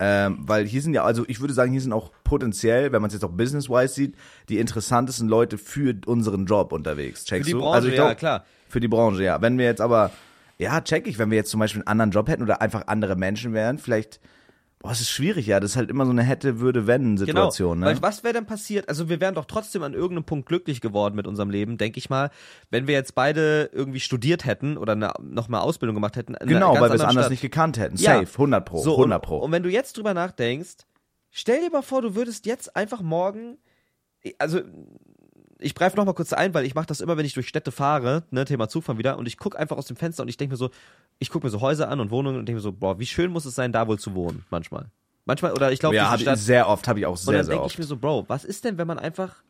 Ähm, weil hier sind ja, also ich würde sagen, hier sind auch potenziell, wenn man es jetzt auch business-wise sieht, die interessantesten Leute für unseren Job unterwegs. für Checkst die du? Branche, also ich ja glaub, klar. Für die Branche, ja. Wenn wir jetzt aber, ja, check ich, wenn wir jetzt zum Beispiel einen anderen Job hätten oder einfach andere Menschen wären, vielleicht, boah, es ist schwierig, ja. Das ist halt immer so eine hätte, würde, wenn Situation, genau. ne? Weil was wäre denn passiert? Also wir wären doch trotzdem an irgendeinem Punkt glücklich geworden mit unserem Leben, denke ich mal, wenn wir jetzt beide irgendwie studiert hätten oder eine, noch mal Ausbildung gemacht hätten. genau, weil wir es anders Stadt. nicht gekannt hätten. Ja. Safe, 100 pro, So, 100 und, pro. Und wenn du jetzt drüber nachdenkst, stell dir mal vor, du würdest jetzt einfach morgen, also ich greife noch mal kurz ein, weil ich mache das immer, wenn ich durch Städte fahre, ne, Thema Zugfahren wieder, und ich gucke einfach aus dem Fenster und ich denke mir so, ich gucke mir so Häuser an und Wohnungen und denke mir so, boah, wie schön muss es sein, da wohl zu wohnen, manchmal. Manchmal, oder ich glaube, ja, hab ich, sehr oft, habe ich auch und sehr, dann sehr denke oft. ich mir so, Bro, was ist denn, wenn man einfach.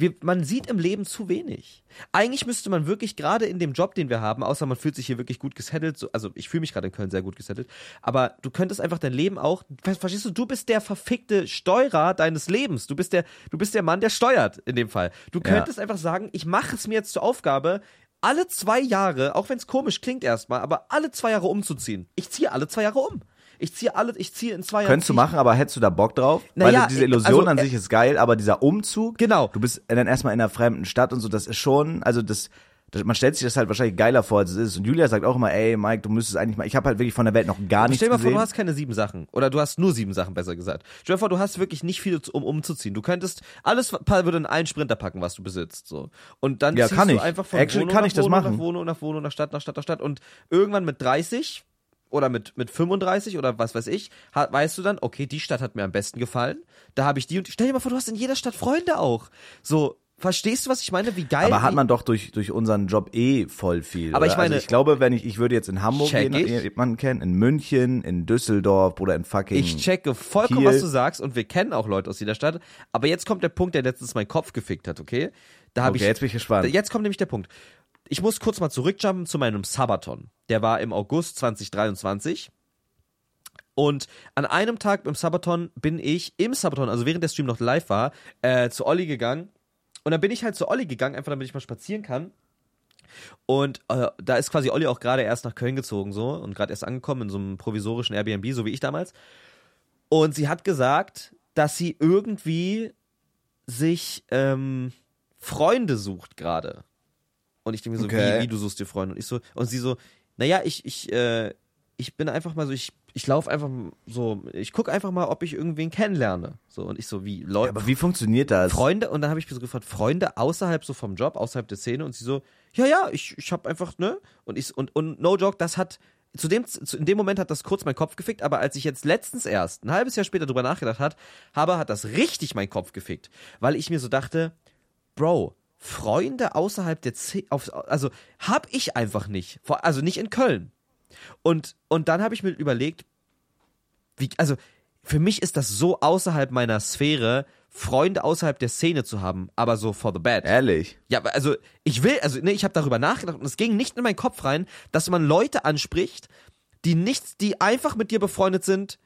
Wir, man sieht im Leben zu wenig. Eigentlich müsste man wirklich gerade in dem Job, den wir haben, außer man fühlt sich hier wirklich gut gesettelt, so, also ich fühle mich gerade in Köln sehr gut gesettelt, aber du könntest einfach dein Leben auch, ver- verstehst du, du bist der verfickte Steuerer deines Lebens. Du bist der, du bist der Mann, der steuert in dem Fall. Du Ja. könntest einfach sagen, ich mache es mir jetzt zur Aufgabe, alle zwei Jahre, auch wenn es komisch klingt erstmal, aber alle zwei Jahre umzuziehen. Ich ziehe alle zwei Jahre um. Ich ziehe alle, ich ziehe in zwei Jahren. Könntest du machen, aber hättest du da Bock drauf? Naja, Weil diese Illusion also, an äh, sich ist geil, aber dieser Umzug, Genau. du bist dann erstmal in einer fremden Stadt und so, das ist schon, also das, das man stellt sich das halt wahrscheinlich geiler vor, als es ist. Und Julia sagt auch immer, ey, Mike, du müsstest eigentlich mal, ich habe halt wirklich von der Welt noch gar nichts Stell dir mal vor, gesehen. du hast keine sieben Sachen. Oder du hast nur sieben Sachen, besser gesagt. Stell dir vor, du hast wirklich nicht viel, um umzuziehen. Du könntest, alles würde in einen Sprinter packen, was du besitzt. So. Und dann Ja, ziehst kann du ich. einfach von Actually Wohnung kann nach ich das Wohnung machen. nach Wohnung nach Wohnung nach Stadt nach Stadt nach Stadt. Und irgendwann mit 30 oder mit, mit 35 oder was weiß ich, ha- weißt du dann, okay, die Stadt hat mir am besten gefallen. Da habe ich die und die. Stell dir mal vor, du hast in jeder Stadt Freunde auch. So, verstehst du, was ich meine? Wie geil. aber hat man doch durch, durch unseren Job eh voll viel. Aber oder? ich meine- also ich glaube, wenn ich, ich würde jetzt in Hamburg gehen, jemanden kennen, in München, in Düsseldorf oder in fucking. Ich checke vollkommen, Kiel. was du sagst und wir kennen auch Leute aus jeder Stadt. Aber jetzt kommt der Punkt, der letztens meinen Kopf gefickt hat, okay? Da habe okay, ich jetzt bin ich gespannt. Jetzt kommt nämlich der Punkt. Ich muss kurz mal zurückjumpen zu meinem Sabaton. Der war im August 2023. Und an einem Tag im Sabaton bin ich im Sabaton, also während der Stream noch live war, äh, zu Olli gegangen. Und dann bin ich halt zu Olli gegangen, einfach damit ich mal spazieren kann. Und äh, da ist quasi Olli auch gerade erst nach Köln gezogen so und gerade erst angekommen in so einem provisorischen Airbnb, so wie ich damals. Und sie hat gesagt, dass sie irgendwie sich ähm, Freunde sucht gerade. Und ich denke mir so, Okay. wie, wie du suchst dir Freunde? Und ich so, und sie so, naja, ich, ich, äh, ich bin einfach mal so, ich, ich laufe einfach so, ich gucke einfach mal, ob ich irgendwen kennenlerne. So, und ich so, wie, Ja, Leute, aber wie funktioniert das? Freunde, und dann habe ich mir so gefragt, Freunde außerhalb so vom Job, außerhalb der Szene, und sie so, ja, ja, ich, ich habe einfach, ne? Und ich, und, und no joke, das hat, zu dem, zu, in dem Moment hat das kurz meinen Kopf gefickt, aber als ich jetzt letztens erst, ein halbes Jahr später drüber nachgedacht hat, habe, hat das richtig meinen Kopf gefickt. Weil ich mir so dachte, Bro, Freunde außerhalb der Szene, also hab ich einfach nicht. Also nicht in Köln. Und, und dann habe ich mir überlegt, wie, also für mich ist das so außerhalb meiner Sphäre, Freunde außerhalb der Szene zu haben, aber so for the bad. Ehrlich. Ja, also ich will, also ne, ich habe darüber nachgedacht und es ging nicht in meinen Kopf rein, dass man Leute anspricht, die nichts, die einfach mit dir befreundet sind,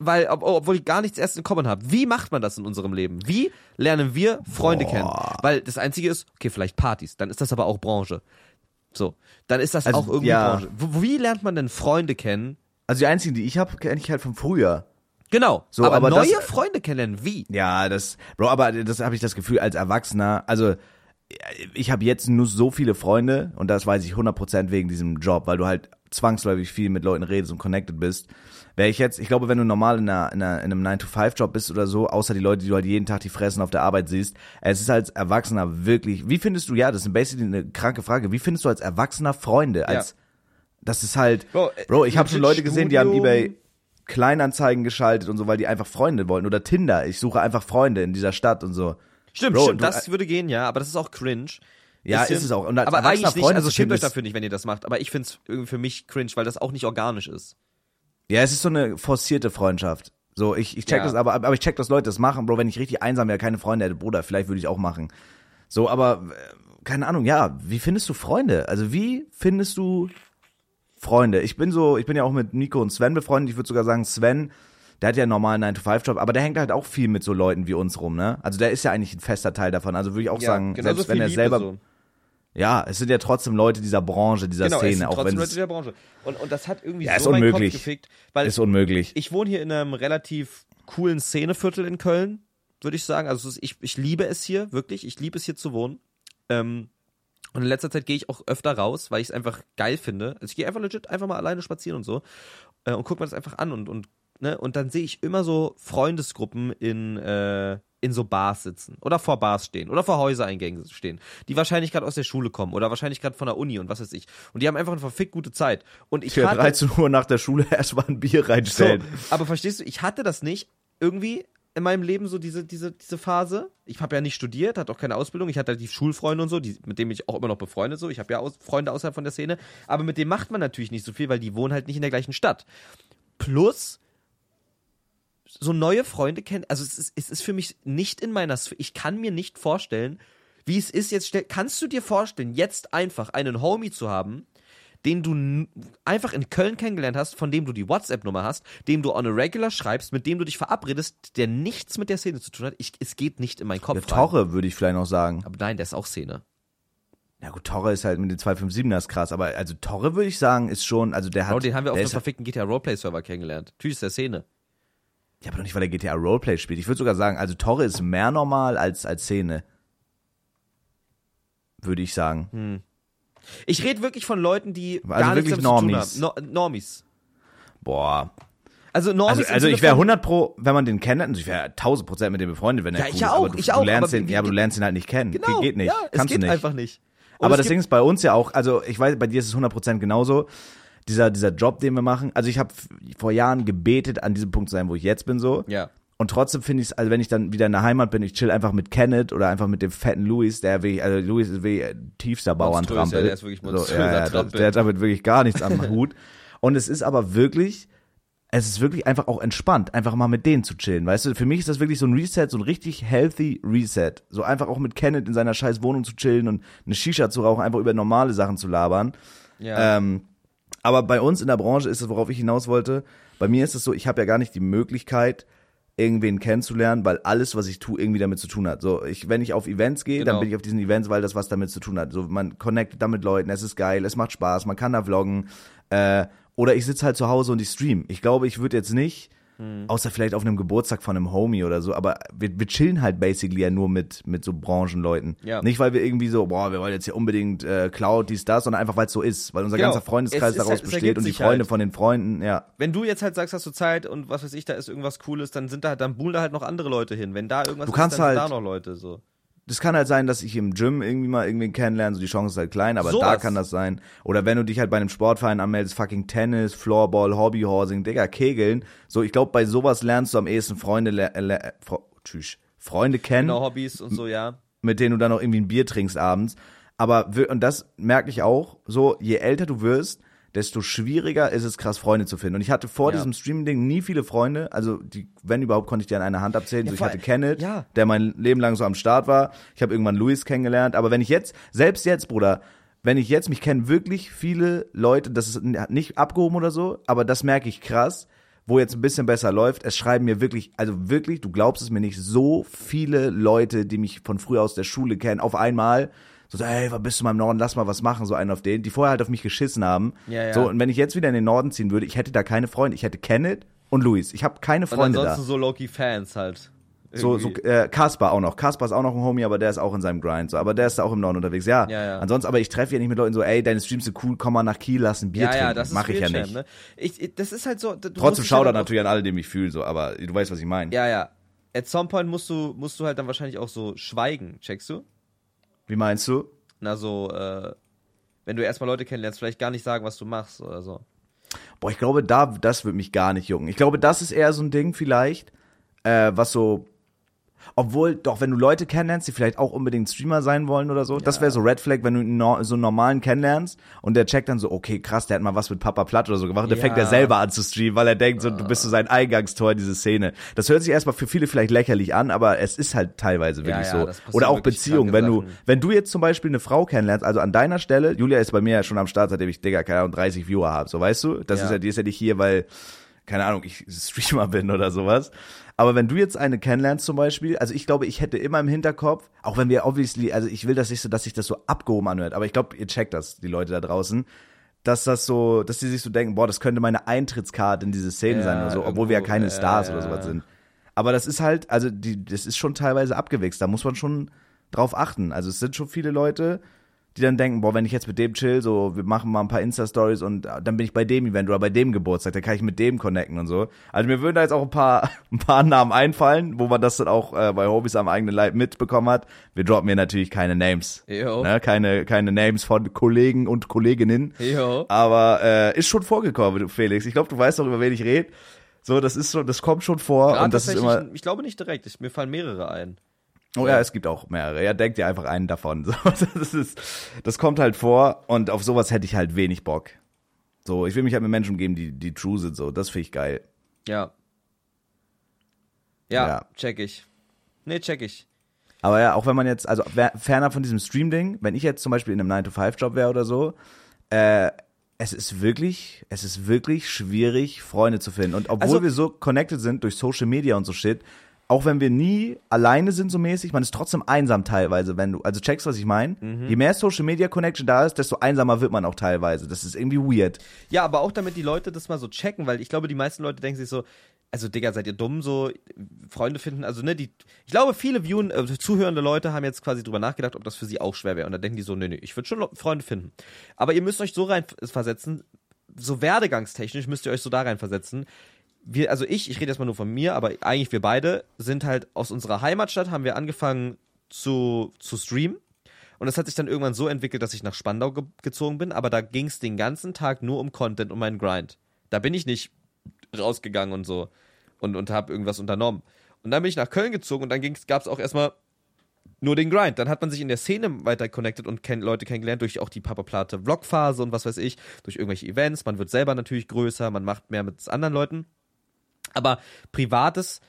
weil ob, obwohl die gar nichts erst in Common haben. Wie macht man das in unserem Leben? Wie lernen wir Freunde Boah. kennen? Weil das einzige ist, okay, vielleicht Partys, dann ist das aber auch Branche. So, dann ist das Also, auch irgendwie ja. Branche. Wie lernt man denn Freunde kennen? Also die einzigen, die ich habe, kenne ich halt von früher. Genau, So, aber, aber das- neue Freunde kennenlernen, wie? Ja, das, Bro, aber das habe ich das Gefühl als Erwachsener, also ich habe jetzt nur so viele Freunde und das weiß ich 100% wegen diesem Job, weil du halt zwangsläufig viel mit Leuten redest und connected bist. Wäre ich jetzt, ich glaube, wenn du normal in, einer, in, einer, in einem 9-to-5-Job bist oder so, außer die Leute, die du halt jeden Tag die Fressen auf der Arbeit siehst, es ist als Erwachsener wirklich, wie findest du, ja, das ist basically eine kranke Frage, wie findest du als Erwachsener Freunde? Als, Das ist halt, Bro, Bro, äh, ich habe schon Leute gesehen, die haben Studium. eBay Kleinanzeigen geschaltet und so, weil die einfach Freunde wollten. Oder Tinder, ich suche einfach Freunde in dieser Stadt und so. Stimmt, Bro, stimmt, du- das würde gehen, ja, aber das ist auch cringe. Ja, Bisschen. ist es auch. Aber eigentlich nicht, Freunde also schämt euch dafür nicht, wenn ihr das macht, aber ich find's irgendwie für mich cringe, weil das auch nicht organisch ist. Ja, es ist so eine forcierte Freundschaft. So, ich, ich check Ja. das, aber, aber ich check, dass Leute das machen, Bro. Wenn ich richtig einsam wäre, keine Freunde hätte, Bruder, vielleicht würde ich auch machen. So, aber, äh, keine Ahnung, ja, wie findest du Freunde? Also, wie findest du Freunde? Ich bin so, ich bin ja auch mit Nico und Sven befreundet. Ich würde sogar sagen, Sven, der hat ja einen normalen 9-to-5-Job, aber der hängt halt auch viel mit so Leuten wie uns rum, ne? Also, der ist ja eigentlich ein fester Teil davon. Also, würde ich auch sagen, selbst wenn er selber, ja, es sind ja trotzdem Leute dieser Branche, dieser genau, es Szene, sind auch trotzdem wenn Leute es der Branche. Und, und das hat irgendwie Ja, ist so meinen Kopf unmöglich. gefickt, weil ist unmöglich. ich wohne hier in einem relativ coolen Szeneviertel in Köln, würde ich sagen. Also es ich, ich liebe es hier, wirklich. Ich liebe es hier zu wohnen. Ähm, und in letzter Zeit gehe ich auch öfter raus, weil ich es einfach geil finde. Also ich gehe einfach legit einfach mal alleine spazieren und so äh, und guck mir das einfach an und, und, ne, und dann sehe ich immer so Freundesgruppen in, äh, in so Bars sitzen oder vor Bars stehen oder vor Häusereingängen stehen, die wahrscheinlich gerade aus der Schule kommen oder wahrscheinlich gerade von der Uni und was weiß ich. Und die haben einfach eine verfickt gute Zeit. Und ich Für hatte- 13 Uhr nach der Schule erstmal ein Bier so, reinstellen. aber verstehst du, ich hatte das nicht irgendwie in meinem Leben so diese, diese, diese Phase. Ich habe ja nicht studiert, hatte auch keine Ausbildung. Ich hatte die Schulfreunde und so, die, mit denen ich auch immer noch befreundet. So, ich habe ja aus, Freunde außerhalb von der Szene, aber mit denen macht man natürlich nicht so viel, weil die wohnen halt nicht in der gleichen Stadt. Plus so neue Freunde kennen. Also es ist, es ist für mich nicht in meiner Sphäre. Ich kann mir nicht vorstellen, wie es ist jetzt. Kannst du dir vorstellen, jetzt einfach einen Homie zu haben, den du einfach in Köln kennengelernt hast, von dem du die WhatsApp-Nummer hast, dem du on a regular schreibst, mit dem du dich verabredest, der nichts mit der Szene zu tun hat. Ich, es geht nicht in meinen Kopf rein. Torre würde ich vielleicht noch sagen. Aber nein, der ist auch Szene. Na gut, Torre ist halt mit den 257 das krass, aber also Torre würde ich sagen, ist schon, also der hat. Bro, den haben wir auf der halt- verfickten GTA Roleplay-Server kennengelernt. Natürlich ist der Szene. Ja, aber doch nicht, weil der GTA Roleplay spielt. Ich würde sogar sagen, also Torre ist mehr normal als als Szene. Würde ich sagen. Ich rede wirklich von Leuten, die Also gar wirklich haben. No, Normies. Boah. Also Normies Also, also ich wäre von- 100 pro, wenn man den kennt, also ich wäre 1000 Prozent mit dem befreundet, wenn er Ja, cool ich ist. auch, aber du, ich du auch, lernst aber den, ja, aber du lernst ihn halt nicht kennen. Genau, Geht nicht. Ja, es Kannst geht du nicht. einfach nicht. Und Aber es das Ding ist bei uns ja auch, also ich weiß, bei dir ist es 100% genauso. Dieser, dieser Job, den wir machen, also ich habe vor Jahren gebetet, an diesem Punkt zu sein, wo ich jetzt bin, so. Ja. Und trotzdem finde ich es, also wenn ich dann wieder in der Heimat bin, ich chill einfach mit Kenneth oder einfach mit dem fetten Louis, der wirklich, also Louis ist wirklich äh, tiefster Bauerntrampel. ja, der ist wirklich so, ja, ja, der, der hat damit wirklich gar nichts am Hut. Und es ist aber wirklich, es ist wirklich einfach auch entspannt, einfach mal mit denen zu chillen, weißt du? Für mich ist das wirklich so ein Reset, so ein richtig healthy Reset. So einfach auch mit Kenneth in seiner scheiß Wohnung zu chillen und eine Shisha zu rauchen, einfach über normale Sachen zu labern. Ja. Ähm, aber bei uns in der Branche ist es, worauf ich hinaus wollte, bei mir ist es so, ich habe ja gar nicht die Möglichkeit, irgendwen kennenzulernen, weil alles, was ich tue, irgendwie damit zu tun hat. So, ich, wenn ich auf Events gehe, Genau. dann bin ich auf diesen Events, weil das was damit zu tun hat. So, man connectet da mit Leuten, es ist geil, es macht Spaß, man kann da vloggen. Äh, oder ich sitze halt zu Hause und ich stream. Ich glaube, ich würde jetzt nicht, Hm. außer vielleicht auf einem Geburtstag von einem Homie oder so, aber wir, wir chillen halt basically ja nur mit, mit so Branchenleuten. Ja. Nicht, weil wir irgendwie so, boah, wir wollen jetzt hier unbedingt äh, Cloud, dies, das, sondern einfach, weil es so ist. Weil unser Genau. ganzer Freundeskreis daraus halt- es besteht und die Freunde halt. von den Freunden, ja. wenn du jetzt halt sagst, hast du Zeit und was weiß ich, da ist irgendwas Cooles, dann sind da dann buhlen da halt noch andere Leute hin. Wenn da irgendwas Du kannst ist, dann sind halt- da noch Leute so. Das kann halt sein, dass ich im Gym irgendwie mal irgendwen kennenlerne, so die Chance ist halt klein, aber da Sowas. kann das sein. Oder wenn du dich halt bei einem Sportverein anmeldest, fucking Tennis, Floorball, Hobbyhorsing, Digga, Kegeln. So, ich glaube, bei sowas lernst du am ehesten Freunde, äh, Fro tschüss, Freunde kennen, Genau, Hobbys und so, ja. mit denen du dann auch irgendwie ein Bier trinkst abends. Aber, und das merke ich auch, so, je älter du wirst, desto schwieriger ist es krass, Freunde zu finden. Und ich hatte vor Ja. diesem Streaming-Ding nie viele Freunde. Also, die, wenn überhaupt, konnte ich die an einer Hand abzählen. Ja, so, ich hatte Kenneth, ja. der mein Leben lang so am Start war. Ich habe irgendwann Luis kennengelernt. Aber wenn ich jetzt, selbst jetzt, Bruder, wenn ich jetzt, mich kennen wirklich viele Leute, das ist nicht abgehoben oder so, aber das merke ich krass, wo jetzt ein bisschen besser läuft. Es schreiben mir wirklich, also wirklich, du glaubst es mir nicht, so viele Leute, die mich von früher aus der Schule kennen, auf einmal. So, ey, was bist du mal im Norden, lass mal was machen, so einen auf den, die vorher halt auf mich geschissen haben. Ja, ja. So, und wenn ich jetzt wieder in den Norden ziehen würde, ich hätte da keine Freunde. Ich hätte Kenneth und Luis. Ich habe keine Und Freunde da. ansonsten so Loki-Fans halt. So, so Irgendwie. äh, Kaspar auch noch. Kaspar ist auch noch ein Homie, aber der ist auch in seinem Grind. So, aber der ist da auch im Norden unterwegs. Ja. Ja, ja. Ansonsten, aber ich treffe ja nicht mit Leuten so, ey, deine Streams sind cool, komm mal nach Kiel, lass ein Bier ja, trinken. ja, das Mach ich ja nicht. Ne? ich, ich, das ist halt so. Trotzdem Shoutout dann auch- natürlich an alle, die mich fühlen, so, aber du weißt, was ich meine. Ja, ja. At some point musst du, musst du halt dann wahrscheinlich auch so schweigen, checkst du? Wie meinst du? Na, so, äh, wenn du erstmal Leute kennenlernst, vielleicht gar nicht sagen, was du machst oder so. Boah, ich glaube, da, das wird mich gar nicht jucken. Ich glaube, das ist eher so ein Ding vielleicht, äh, was so. Obwohl, doch, wenn du Leute kennenlernst, die vielleicht auch unbedingt Streamer sein wollen oder so, das wäre so Red Flag, wenn du nor- so einen normalen kennenlernst und der checkt dann so, okay, krass, der hat mal was mit Papa Platt oder so gemacht, und der Ja. fängt er selber an zu streamen, weil er denkt, so, du bist so sein Eingangstor in diese Szene. Das hört sich erstmal für viele vielleicht lächerlich an, aber es ist halt teilweise wirklich ja, so. Oder auch Beziehungen, wenn du, wenn du jetzt zum Beispiel eine Frau kennenlernst, also an deiner Stelle, Julia ist bei mir ja schon am Start, seitdem ich, Digga, keine Ahnung, 30 Viewer habe, so weißt du? Das Ja. ist ja, die ist ja nicht hier, weil, keine Ahnung, ich Streamer bin oder sowas. Aber wenn du jetzt eine kennenlernst zum Beispiel, also ich glaube, ich hätte immer im Hinterkopf, auch wenn wir obviously, also ich will das nicht so, dass sich das so abgehoben anhört, aber ich glaube, ihr checkt das, die Leute da draußen, dass das so, dass die sich so denken, boah, das könnte meine Eintrittskarte in diese Szene Ja, sein oder so, obwohl wir ja keine ja, Stars ja. oder sowas sind. Aber das ist halt, also die, das ist schon teilweise abgewichst, da muss man schon drauf achten. Also es sind schon viele Leute, die dann denken, boah, wenn ich jetzt mit dem chill, so, wir machen mal ein paar Insta-Stories und äh, dann bin ich bei dem Event oder bei dem Geburtstag, dann kann ich mit dem connecten und so. Also mir würden da jetzt auch ein paar, ein paar Namen einfallen, wo man das dann auch äh, bei Hobbys am eigenen Leib mitbekommen hat. Wir droppen hier natürlich keine Names. Jo. Ne? Keine, keine Names von Kollegen und Kolleginnen. Jo. Aber äh, ist schon vorgekommen, Felix. Ich glaube, du weißt doch, über wen ich rede. So, das ist schon, das kommt schon vor Gerade und das ist immer. ich glaube nicht direkt, ich, mir fallen mehrere ein. Oh ja, es gibt auch mehrere. Ja, denk dir einfach einen davon. So, das ist, das kommt halt vor und auf sowas hätte ich halt wenig Bock. So, ich will mich halt mit Menschen umgeben, die, die true sind, so. Das finde ich geil. Ja. Ja, Ja. check ich. Nee, check ich. Aber ja, auch wenn man jetzt, also ferner von diesem Stream-Ding, wenn ich jetzt zum Beispiel in einem 9-to-5-Job wäre oder so, äh, es ist wirklich, es ist wirklich schwierig, Freunde zu finden. Und obwohl Also- wir so connected sind durch Social Media und so Shit, auch wenn wir nie alleine sind so mäßig, man ist trotzdem einsam teilweise, wenn du, also checkst, was ich meine? Mhm. Je mehr Social Media Connection da ist, desto einsamer wird man auch teilweise. Das ist irgendwie weird. Ja, aber auch damit die Leute das mal so checken, weil ich glaube, die meisten Leute denken sich so, also Digga, seid ihr dumm, so Freunde finden, also ne, die, ich glaube, viele viewen, äh, zuhörende Leute haben jetzt quasi drüber nachgedacht, ob das für sie auch schwer wäre. Und dann denken die so, nee, nee, ich würde schon Freunde finden. Aber ihr müsst euch so rein versetzen, so werdegangstechnisch müsst ihr euch so da rein versetzen. Wir, also ich, ich rede jetzt mal nur von mir, aber eigentlich wir beide sind halt aus unserer Heimatstadt, haben wir angefangen zu, zu streamen. Und das hat sich dann irgendwann so entwickelt, dass ich nach Spandau ge gezogen bin, aber da ging es den ganzen Tag nur um Content, um meinen Grind. Da bin ich nicht rausgegangen und so und, und habe irgendwas unternommen. Und dann bin ich nach Köln gezogen und dann gab es auch erstmal nur den Grind. Dann hat man sich in der Szene weiter connected und kennt Leute kennengelernt durch auch die Papa Plate Vlog-Phase und was weiß ich, durch irgendwelche Events. Man wird selber natürlich größer, man macht mehr mit anderen Leuten. Aber privates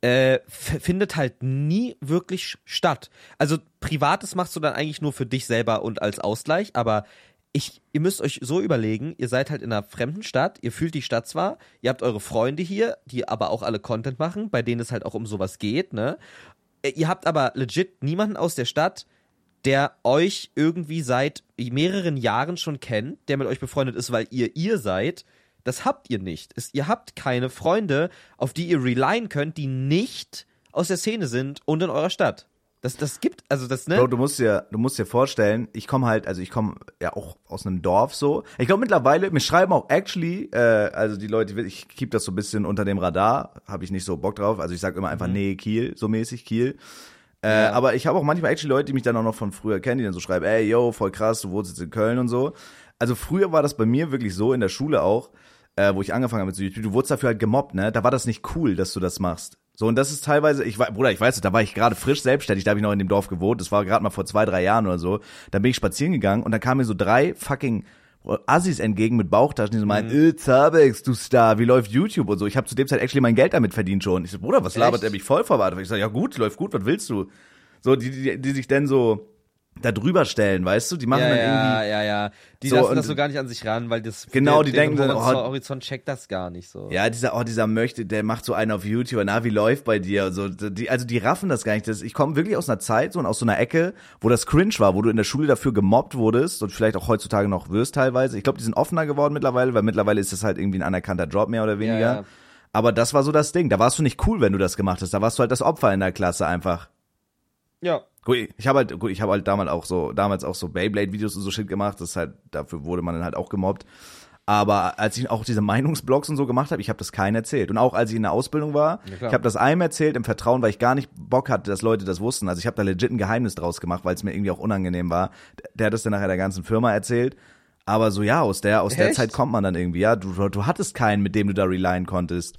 äh, findet halt nie wirklich statt. Also privates machst du dann eigentlich nur für dich selber und als Ausgleich, aber ich, ihr müsst euch so überlegen, ihr seid halt in einer fremden Stadt, ihr fühlt die Stadt zwar, ihr habt eure Freunde hier, die aber auch alle Content machen, bei denen es halt auch um sowas geht, ne? Äh, ihr habt aber legit niemanden aus der Stadt, der euch irgendwie seit mehreren Jahren schon kennt, der mit euch befreundet ist, weil ihr ihr seid. Das habt ihr nicht. Es, ihr habt keine Freunde, auf die ihr relyen könnt, die nicht aus der Szene sind und in eurer Stadt. Das, das gibt, also das, ne? Bro, du musst dir, du musst dir vorstellen, ich komme halt, also ich komme ja auch aus einem Dorf so. Ich glaube mittlerweile, mir schreiben auch actually, äh, also die Leute, ich keep das so ein bisschen unter dem Radar, habe ich nicht so Bock drauf. Also ich sag immer einfach, mhm. nee, Kiel, so mäßig Kiel. Äh, ja. Aber ich habe auch manchmal actually Leute, die mich dann auch noch von früher kennen, die dann so schreiben, ey, yo, voll krass, du wohnst jetzt in Köln und so. Also früher war das bei mir wirklich so, in der Schule auch, äh, wo ich angefangen habe mit YouTube, du wurdest dafür halt gemobbt, ne? Da war das nicht cool, dass du das machst. So, und das ist teilweise, ich war, Bruder, ich weiß, da war ich gerade frisch selbstständig, da habe ich noch in dem Dorf gewohnt, das war gerade mal vor zwei, drei Jahren oder so. Dann bin ich spazieren gegangen und dann kamen mir so drei fucking Assis entgegen mit Bauchtaschen, die so meinen, mhm. äh, Zabex, du Star, wie läuft YouTube und so. Ich habe zu dem Zeit actually mein Geld damit verdient schon. Ich so, Bruder, was labert Echt? der mich voll verwartet? Ich sag, ja gut, läuft gut, was willst du? So, die, die, die sich denn so, da drüber stellen, weißt du? Die machen ja, dann ja, irgendwie. Ja, ja, Die so, lassen das so gar nicht an sich ran, weil das. Genau, die denken so, oh, Horizont checkt das gar nicht so. Ja, dieser, oh, dieser möchte, der macht so einen auf YouTube, na, wie läuft bei dir? So, die, also die raffen das gar nicht. Das, ich komme wirklich aus einer Zeit so und aus so einer Ecke, wo das cringe war, wo du in der Schule dafür gemobbt wurdest und vielleicht auch heutzutage noch wirst teilweise. Ich glaube, die sind offener geworden mittlerweile, weil mittlerweile ist das halt irgendwie ein anerkannter Job mehr oder weniger. Ja, ja. Aber das war so das Ding. Da warst du nicht cool, wenn du das gemacht hast. Da warst du halt das Opfer in der Klasse einfach. Ja. Gut, ich habe halt, gut, ich habe halt damals auch so, damals auch so Beyblade-Videos und so Shit gemacht. Das ist halt, dafür wurde man dann halt auch gemobbt. Aber als ich auch diese Meinungsblogs und so gemacht habe, ich habe das keinen erzählt. Und auch als ich in der Ausbildung war, ja, ich habe das einem erzählt im Vertrauen, weil ich gar nicht Bock hatte, dass Leute das wussten. Also ich habe da legit ein Geheimnis draus gemacht, weil es mir irgendwie auch unangenehm war. Der hat es dann nachher der ganzen Firma erzählt. Aber so ja, aus der aus Echt? der Zeit kommt man dann irgendwie. Ja, du, du hattest keinen, mit dem du da relyen konntest.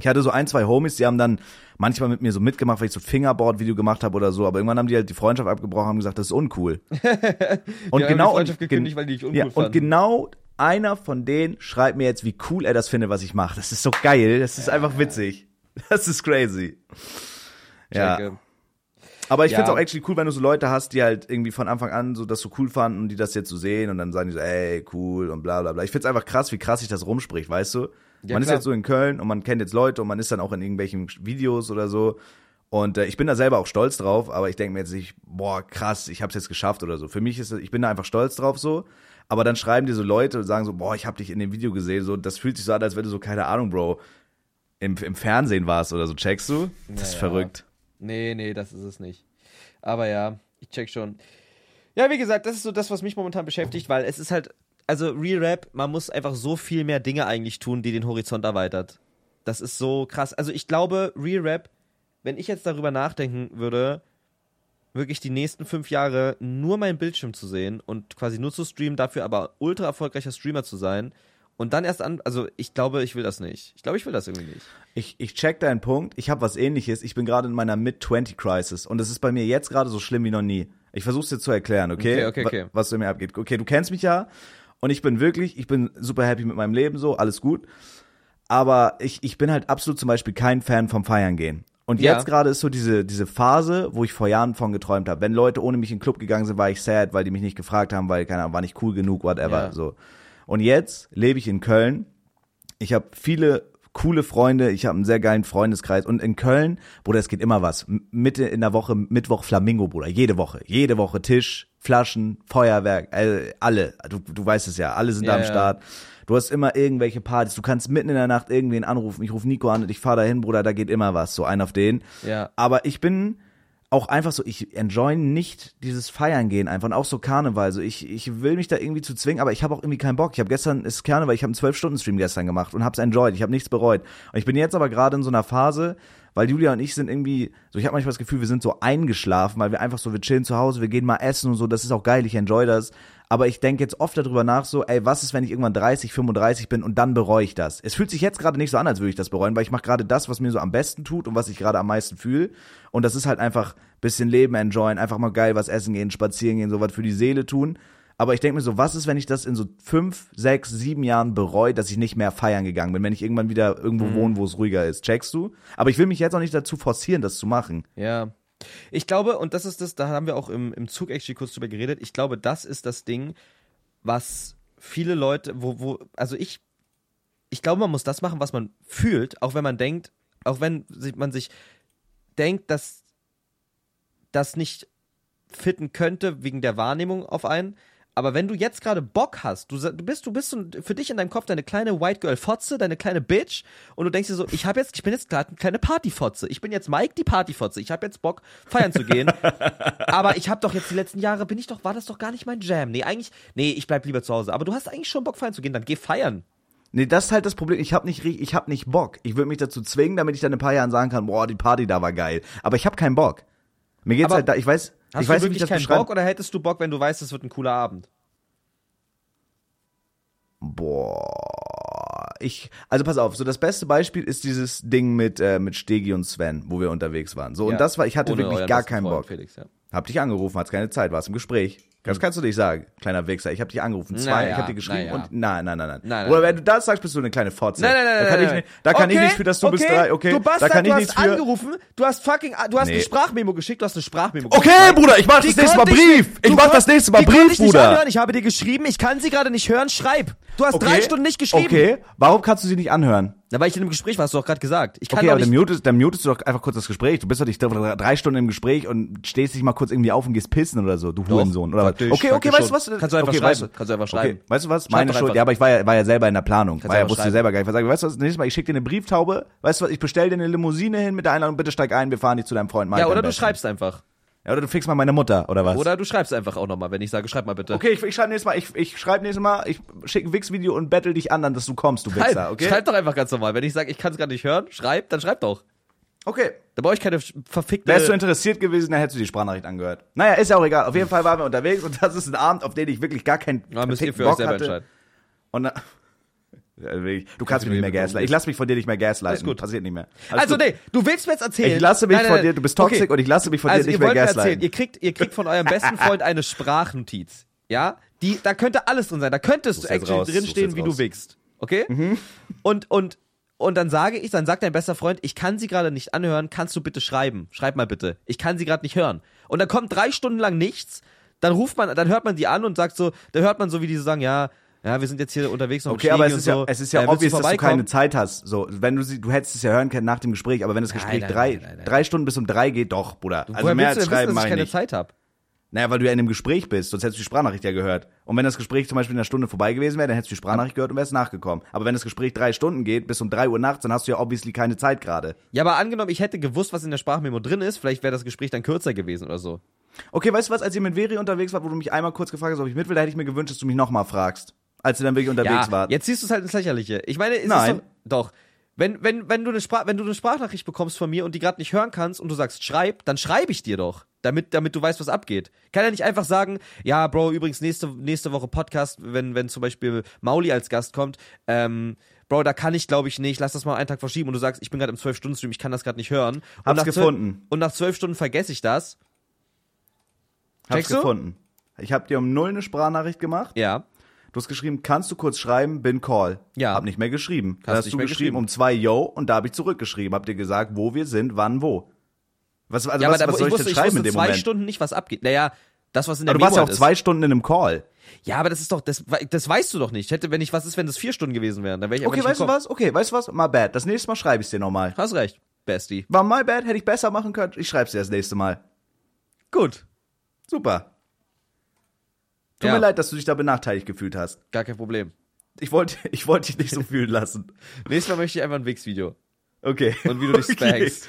Ich hatte so ein, zwei Homies, die haben dann manchmal mit mir so mitgemacht, weil ich so Fingerboard-Video gemacht habe oder so, aber irgendwann haben die halt die Freundschaft abgebrochen und haben gesagt, das ist uncool. und ja, genau und, gekündigt, weil die ich uncool ja, und genau einer von denen schreibt mir jetzt, wie cool er das findet, was ich mache. Das ist so geil, das ist ja, einfach witzig. Das ist crazy. Ja. Aber ich ja. finde es auch actually cool, wenn du so Leute hast, die halt irgendwie von Anfang an so das so cool fanden und die das jetzt so sehen und dann sagen die so, ey, cool und bla bla bla. Ich finde es einfach krass, wie krass sich das rumspricht, weißt du? Ja, man klar. ist jetzt so in Köln und man kennt jetzt Leute und man ist dann auch in irgendwelchen Videos oder so. Und äh, ich bin da selber auch stolz drauf, aber ich denke mir jetzt nicht, boah, krass, ich hab's jetzt geschafft oder so. Für mich ist ich bin da einfach stolz drauf so. Aber dann schreiben dir so Leute und sagen so, boah, ich hab dich in dem Video gesehen. So, das fühlt sich so an, als wenn du so, keine Ahnung, Bro, im, im Fernsehen warst oder so. Checkst du? Das naja. ist verrückt. Nee, nee, das ist es nicht. Aber ja, ich check schon. Ja, wie gesagt, das ist so das, was mich momentan beschäftigt, weil es ist halt also Real Rap, man muss einfach so viel mehr Dinge eigentlich tun, die den Horizont erweitert. Das ist so krass. Also ich glaube, Real Rap, wenn ich jetzt darüber nachdenken würde, wirklich die nächsten fünf Jahre nur meinen Bildschirm zu sehen und quasi nur zu streamen, dafür aber ultra erfolgreicher Streamer zu sein und dann erst an, also ich glaube, ich will das nicht. Ich glaube, ich will das irgendwie nicht. Ich, ich check deinen Punkt. Ich habe was ähnliches. Ich bin gerade in meiner Mid-20-Crisis und es ist bei mir jetzt gerade so schlimm wie noch nie. Ich versuch's dir zu erklären, okay? Okay, okay, okay. Was du mir abgeht. Okay, du kennst mich ja und ich bin wirklich, ich bin super happy mit meinem Leben so, alles gut. Aber ich, ich bin halt absolut zum Beispiel kein Fan vom Feiern gehen. Und ja. jetzt gerade ist so diese, diese Phase, wo ich vor Jahren von geträumt habe. Wenn Leute ohne mich in den Club gegangen sind, war ich sad, weil die mich nicht gefragt haben, weil, keine Ahnung, war nicht cool genug, whatever. Ja. So. Und jetzt lebe ich in Köln. Ich habe viele coole Freunde, ich habe einen sehr geilen Freundeskreis und in Köln, Bruder, es geht immer was. Mitte in der Woche, Mittwoch Flamingo, Bruder, jede Woche, jede Woche Tisch, Flaschen, Feuerwerk, äh, alle, du, du weißt es ja, alle sind ja, da am Start. Du hast immer irgendwelche Partys, du kannst mitten in der Nacht irgendwen anrufen, ich rufe Nico an und ich fahr dahin, Bruder, da geht immer was, so ein auf den. Ja. Aber ich bin auch einfach so, ich enjoy nicht dieses Feiern gehen einfach und auch so Karneval. So ich, ich will mich da irgendwie zu zwingen, aber ich habe auch irgendwie keinen Bock. Ich habe gestern ist Karneval, ich habe einen zwölf Stunden Stream gestern gemacht und hab's enjoyed. Ich habe nichts bereut. Und ich bin jetzt aber gerade in so einer Phase, weil Julia und ich sind irgendwie, so ich habe manchmal das Gefühl, wir sind so eingeschlafen, weil wir einfach so, wir chillen zu Hause, wir gehen mal essen und so, das ist auch geil, ich enjoy das. Aber ich denke jetzt oft darüber nach, so, ey, was ist, wenn ich irgendwann 30, 35 bin und dann bereue ich das? Es fühlt sich jetzt gerade nicht so an, als würde ich das bereuen, weil ich mache gerade das, was mir so am besten tut und was ich gerade am meisten fühle. Und das ist halt einfach bisschen Leben enjoyen, einfach mal geil was essen gehen, spazieren gehen, sowas für die Seele tun. Aber ich denke mir so, was ist, wenn ich das in so fünf, sechs, sieben Jahren bereue, dass ich nicht mehr feiern gegangen bin, wenn ich irgendwann wieder irgendwo Mhm. wohne, wo es ruhiger ist. Checkst du? Aber ich will mich jetzt auch nicht dazu forcieren, das zu machen. Ja. Ich glaube, und das ist das, da haben wir auch im, im Zug actually kurz drüber geredet, ich glaube, das ist das Ding, was viele Leute, wo, wo, also ich, ich glaube, man muss das machen, was man fühlt, auch wenn man denkt, auch wenn man sich denkt, dass das nicht fitten könnte wegen der Wahrnehmung auf einen. Aber wenn du jetzt gerade Bock hast, du, du bist, du bist so, für dich in deinem Kopf deine kleine White Girl Fotze, deine kleine Bitch, und du denkst dir so, ich habe jetzt, ich bin jetzt gerade eine kleine Partyfotze. Ich bin jetzt Mike die Partyfotze. Ich habe jetzt Bock feiern zu gehen. aber ich habe doch jetzt die letzten Jahre bin ich doch, war das doch gar nicht mein Jam. Nee, eigentlich, nee, ich bleib lieber zu Hause. Aber du hast eigentlich schon Bock feiern zu gehen, dann geh feiern. Nee, das ist halt das Problem. Ich habe nicht, ich hab nicht Bock. Ich würde mich dazu zwingen, damit ich dann in ein paar Jahren sagen kann, boah, die Party da war geil. Aber ich habe keinen Bock. Mir geht's Aber halt da, ich weiß, Hast ich weiß, du wie ich wirklich keinen Bock oder hättest du Bock, wenn du weißt, es wird ein cooler Abend? Boah, ich, also pass auf, so das beste Beispiel ist dieses Ding mit, äh, mit Stegi und Sven, wo wir unterwegs waren. So, Ja. und das war, ich hatte Ohne wirklich gar keinen Freund, Bock. Felix, ja. Hab dich angerufen, hat's keine Zeit, warst im Gespräch. Das kannst du nicht sagen, kleiner Wichser. Ich hab dich angerufen, zwei, Naja, ich hab dir geschrieben naja. und nein, nein, nein, nein. Nein, Oder wenn du das sagst, bist du eine kleine Fotze. Nein, nein, nein, da kann nein, ich nicht, da kann ich Okay, nicht für, dass du bis drei, okay, Du Bastard, da kann ich du hast für. angerufen, du hast fucking, du hast eine Nee. Sprachmemo geschickt, du hast eine Sprachmemo Okay, geschickt. Bruder, ich mach das nächste Mal ich Brief. Ich mach das nächste Mal Brief, ich nicht Bruder. Anhören. Ich habe dir geschrieben, ich kann sie gerade nicht hören, schreib. Du hast drei Stunden nicht geschrieben. Okay, warum kannst du sie nicht anhören? Da war ich in einem Gespräch, was hast du doch gerade gesagt. Ich kann Okay, doch aber dann mutest, dann mutest du doch einfach kurz das Gespräch. Du bist doch nicht drei Stunden im Gespräch und stehst dich mal kurz irgendwie auf und gehst pissen oder so, du Hurensohn. Oder was? Praktisch, Okay, okay, praktisch weißt du was? Kannst du einfach okay, schreiben, Weißt, du- kannst du einfach schreiben. Okay, weißt du was? Meine Schuld. Ja, aber ich war ja, war ja selber in der Planung. Kannst war ja, wusste schreiben. selber gar nicht. was sagen. Weißt du was? Nächstes Mal, ich schicke dir eine Briefthaube. Weißt du was? Ich bestell dir eine Limousine hin mit der Einladung. Bitte steig ein, wir fahren dich zu deinem Freund Mike. Ja, oder du schreibst einfach. Ja, oder du fixst mal meine Mutter, oder was? Oder du schreibst einfach auch nochmal, wenn ich sage, schreib mal bitte. Okay, ich, ich schreibe nächstes Mal, ich, ich schreibe nächstes Mal, ich schicke ein Wix-Video und battle dich an, dass du kommst, du Wichser, Schreib, okay? schreib doch einfach ganz normal. Wenn ich sage, ich kann es gerade nicht hören, schreib, dann schreib doch. Okay. Da brauche ich keine verfickte. Wärst du interessiert gewesen, dann hättest du die Sprachnachricht angehört. Naja, ist ja auch egal. Auf jeden Fall waren wir unterwegs und das ist ein Abend, auf den ich wirklich gar keinen ja, müsst ihr für euch Bock selber hatte. entscheiden. Und dann, du kannst mich nicht mehr gaslighten. Ich lass mich von dir nicht mehr gaslighten. Alles gut. Passiert nicht mehr. Alles Also gut. nee, du willst mir jetzt erzählen. Ich lasse mich Nein, nein, von dir, du bist toxisch Okay. und ich lasse mich von also dir nicht ihr mehr wollt mir gaslighten. erzählen, ihr kriegt, ihr kriegt von eurem besten Freund eine Sprachnotiz. Ja? Die, da könnte alles drin sein. Da könntest du actually raus, drinstehen, wie jetzt du raus. wickst. Okay? Und, und, und dann sage ich, dann sagt dein bester Freund, ich kann sie gerade nicht anhören, kannst du bitte schreiben? Schreib mal bitte. Ich kann sie gerade nicht hören. Und dann kommt drei Stunden lang nichts, dann ruft man, dann hört man die an und sagt so, da hört man so, wie die so sagen, ja, ja, wir sind jetzt hier unterwegs noch Okay, aber es ist so. ja, es ist ja Äh, obvious, dass du keine Zeit hast. So, wenn du sie, du hättest es ja hören können nach dem Gespräch, aber wenn das Gespräch nein, drei, nein, nein, nein. drei Stunden bis um drei geht, doch, Bruder. Also Woher mehr du als denn wissen, schreiben dass ich keine nicht. Zeit habe? Naja, weil du ja in einem Gespräch bist, sonst hättest du die Sprachnachricht ja gehört. Und wenn das Gespräch zum Beispiel in einer Stunde vorbei gewesen wäre, dann hättest du die Sprachnachricht gehört und wärst nachgekommen. Aber wenn das Gespräch drei Stunden geht, bis um drei Uhr nachts, dann hast du ja obviously keine Zeit gerade. Ja, aber angenommen, ich hätte gewusst, was in der Sprachmemo drin ist, vielleicht wäre das Gespräch dann kürzer gewesen oder so. Okay, weißt du was, als ihr mit Veri unterwegs wart, wo du mich einmal kurz gefragt hast, ob ich mit will, da hätte ich mir gewünscht, dass du mich nochmal fragst. Als ihr dann wirklich unterwegs Ja, wart. jetzt siehst du es halt ins Lächerliche. Ich meine, es Nein. ist doch, doch. Wenn, wenn, wenn, du eine Sprach, wenn du eine Sprachnachricht bekommst von mir und die gerade nicht hören kannst und du sagst, schreib, dann schreibe ich dir doch. Damit, damit du weißt, was abgeht. Kann ja nicht einfach sagen, ja, Bro, übrigens nächste, nächste Woche Podcast, wenn, wenn zum Beispiel Mauli als Gast kommt, ähm, Bro, da kann ich, glaube ich, nicht, lass das mal einen Tag verschieben und du sagst, ich bin gerade im 12-Stunden-Stream, ich kann das gerade nicht hören. Und Hab's gefunden. Und nach zwölf Stunden vergesse ich das. Hab's gefunden. Ich habe dir um null eine Sprachnachricht gemacht. Ja. Du hast geschrieben, kannst du kurz schreiben, bin call. Ja. Hab nicht mehr geschrieben. Dann Hast du geschrieben, geschrieben. um zwei Yo und da habe ich zurückgeschrieben. Hab dir gesagt, wo wir sind, wann, wo. Was, also ja, was, aber was soll ich ich, wusste, denn ich schreiben wusste in dem zwei Moment? Stunden nicht, was abgeht. Naja, das, was in der Aber du warst ja auch ist. zwei Stunden in einem Call. Ja, aber das ist doch, das, das weißt du doch nicht. Hätte, wenn ich, was ist, wenn das vier Stunden gewesen wären? Dann wäre ich Okay, weißt du was? Okay, weißt du was? My bad. Das nächste Mal schreibe ich dir nochmal. Hast recht, Bestie. War my bad, hätte ich besser machen können. Ich schreib's dir das nächste Mal. Gut. Super. Tut Ja. mir leid, dass du dich da benachteiligt gefühlt hast. Gar kein Problem. Ich wollte, ich wollte dich nicht so fühlen lassen. Nächstes Mal möchte ich einfach ein Wix-Video. Okay. Und wie du dich Okay. spankst.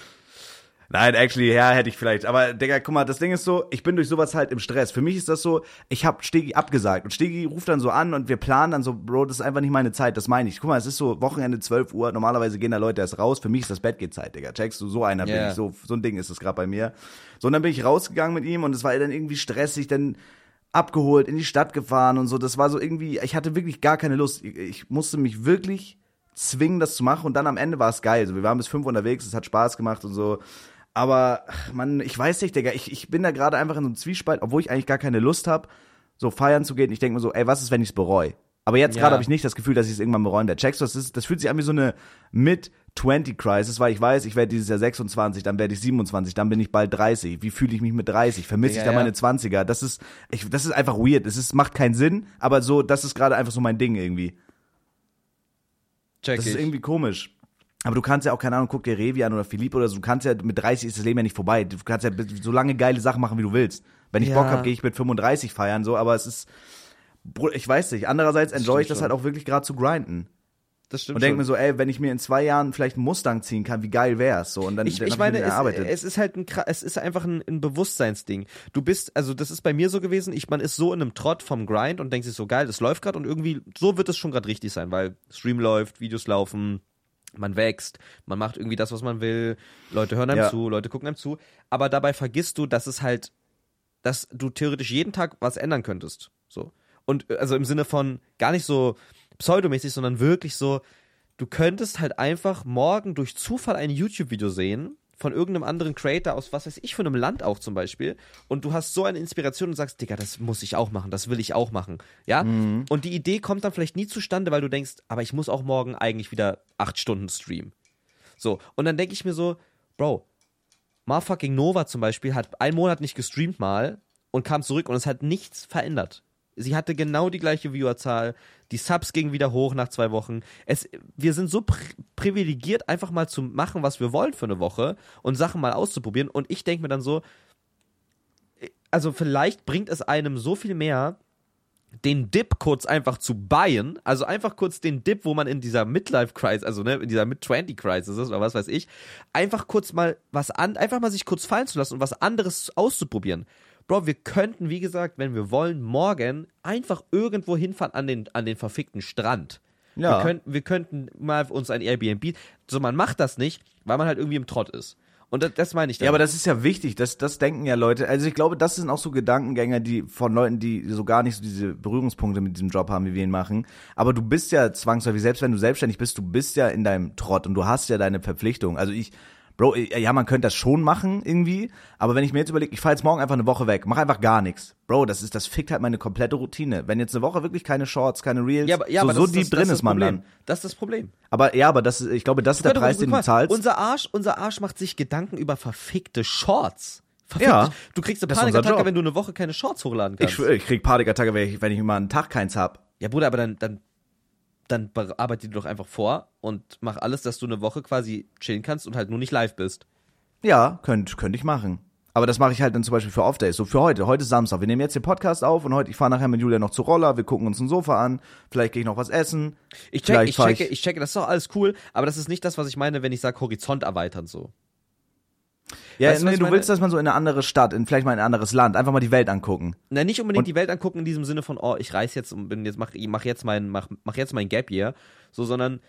Nein, actually, ja, hätte ich vielleicht. Aber, Digga, guck mal, das Ding ist so, ich bin durch sowas halt im Stress. Für mich ist das so, ich hab Stegi abgesagt. Und Stegi ruft dann so an und wir planen dann so, Bro, das ist einfach nicht meine Zeit, das meine ich. Guck mal, es ist so Wochenende 12 Uhr, normalerweise gehen da Leute erst raus. Für mich ist das Bettgehzeit, Digga. Checkst du, so einer bin Ja. ich. So, so ein Ding ist es gerade bei mir. So, und dann bin ich rausgegangen mit ihm und es war dann irgendwie stressig, dann abgeholt, in die Stadt gefahren und so. Das war so irgendwie, ich hatte wirklich gar keine Lust. Ich, ich musste mich wirklich zwingen, das zu machen und dann am Ende war es geil. So, wir waren bis fünf unterwegs, es hat Spaß gemacht und so. Aber, Mann, ich weiß nicht, Digga, ich, ich bin da gerade einfach in so einem Zwiespalt, obwohl ich eigentlich gar keine Lust habe, so feiern zu gehen. Ich denke mir so, ey, was ist, wenn ich es bereue? Aber jetzt Ja. gerade habe ich nicht das Gefühl, dass ich es irgendwann bereuen werde. Checkst du, das, ist, das fühlt sich an wie so eine Mid-20-Crisis, weil ich weiß, ich werde dieses Jahr 26, dann werde ich 27, dann bin ich bald 30. Wie fühle ich mich mit 30? Vermisse Ja, ich da ja. meine 20er? Das ist, ich, das ist einfach weird. Es ist, macht keinen Sinn, aber so, das ist gerade einfach so mein Ding irgendwie. Check Das ich. ist irgendwie komisch. Aber du kannst ja auch, keine Ahnung, guck dir Revi an oder Philipp oder so, du kannst ja, mit 30 ist das Leben ja nicht vorbei. Du kannst ja so lange geile Sachen machen, wie du willst. Wenn ich Ja. Bock habe, gehe ich mit 35 feiern, so, aber es ist, ich weiß nicht. Andererseits enjoy ich das schon. halt auch wirklich gerade zu grinden. das stimmt Und denk schon. mir so, ey, wenn ich mir in zwei Jahren vielleicht einen Mustang ziehen kann, wie geil wär's, so. Und dann, Ich, dann ich meine, es, erarbeitet. es ist halt ein, es ist einfach ein, ein Bewusstseinsding. Du bist, also das ist bei mir so gewesen, ich, man ist so in einem Trott vom Grind und denkt sich so, geil, das läuft gerade und irgendwie, so wird es schon gerade richtig sein, weil Stream läuft, Videos laufen, man wächst, man macht irgendwie das, was man will, Leute hören einem Ja. zu, Leute gucken einem zu, aber dabei vergisst du, dass es halt, dass du theoretisch jeden Tag was ändern könntest. So. Und äh, also im Sinne von gar nicht so pseudomäßig, sondern wirklich so, du könntest halt einfach morgen durch Zufall ein YouTube-Video sehen von irgendeinem anderen Creator aus was weiß ich für einem Land auch zum Beispiel und du hast so eine Inspiration und sagst, Digga, das muss ich auch machen, das will ich auch machen, ja? Und die Idee kommt dann vielleicht nie zustande, weil du denkst, aber ich muss auch morgen eigentlich wieder acht Stunden streamen. So, und dann denke ich mir so, Bro, Motherfucking Nova zum Beispiel hat einen Monat nicht gestreamt mal und kam zurück und es hat nichts verändert. Sie hatte genau die gleiche Viewerzahl, die Subs gingen wieder hoch nach zwei Wochen. Es, wir sind so pri privilegiert, einfach mal zu machen, was wir wollen für eine Woche und Sachen mal auszuprobieren. Und ich denke mir dann so, also vielleicht bringt es einem so viel mehr, den Dip kurz einfach zu buyen, also einfach kurz den Dip, wo man in dieser Midlife-Crisis, also ne, in dieser Mid-20-Crisis ist oder was weiß ich, einfach kurz mal was an, einfach mal sich kurz fallen zu lassen und was anderes auszuprobieren. Bro, wir könnten, wie gesagt, wenn wir wollen, morgen einfach irgendwo hinfahren an den, an den verfickten Strand. Ja. Wir, könnten, wir könnten mal uns ein Airbnb, so man macht das nicht, weil man halt irgendwie im Trott ist. Und das, das meine ich Ja, aber das ist ja wichtig, das, das denken ja Leute. Also ich glaube, das sind auch so Gedankengänger, die von Leuten, die so gar nicht so diese Berührungspunkte mit diesem Job haben, wie wir ihn machen. Aber du bist ja zwangsläufig, selbst wenn du selbstständig bist, du bist ja in deinem Trott und du hast ja deine Verpflichtung. Also ich, Bro, ja, man könnte das schon machen irgendwie, aber wenn ich mir jetzt überlege, ich fahre jetzt morgen einfach eine Woche weg, mach einfach gar nichts. Bro, das ist, das fickt halt meine komplette Routine. Wenn jetzt eine Woche wirklich keine Shorts, keine Reels, ja, aber, ja, so, aber so das, deep das, drin das ist man Problem. dann. Das ist das Problem. Aber ja, aber das ist, ich glaube, das ist der Preis, den du zahlst. Unser Arsch, unser Arsch macht sich Gedanken über verfickte Shorts. Verfickte, Ja, du kriegst eine das Panikattacke, wenn du eine Woche keine Shorts hochladen ich kannst. schwöre, ich krieg Panikattacke, wenn ich, wenn ich mal einen Tag keins hab. Ja, Bruder, aber dann, dann, dann arbeite dir doch einfach vor und mach alles, dass du eine Woche quasi chillen kannst und halt nur nicht live bist. Ja, könnte könnt ich machen. Aber das mache ich halt dann zum Beispiel für Off-Days. So für heute. Heute ist Samstag. Wir nehmen jetzt den Podcast auf und heute, ich fahre nachher mit Julia noch zu Roller. Wir gucken uns ein Sofa an. Vielleicht gehe ich noch was essen. Ich, check, ich, fahr checke, ich checke, das ist doch alles cool, aber das ist nicht das, was ich meine, wenn ich sage Horizont erweitern so. Ja, Weißt nee, du meine? willst, dass man so in eine andere Stadt, in vielleicht mal in ein anderes Land, einfach mal die Welt angucken. Na, nicht unbedingt Und- die Welt angucken in diesem Sinne von, oh, ich reise jetzt und bin jetzt, mach, mach jetzt mein, mach, mach jetzt mein Gap Year, so, sondern,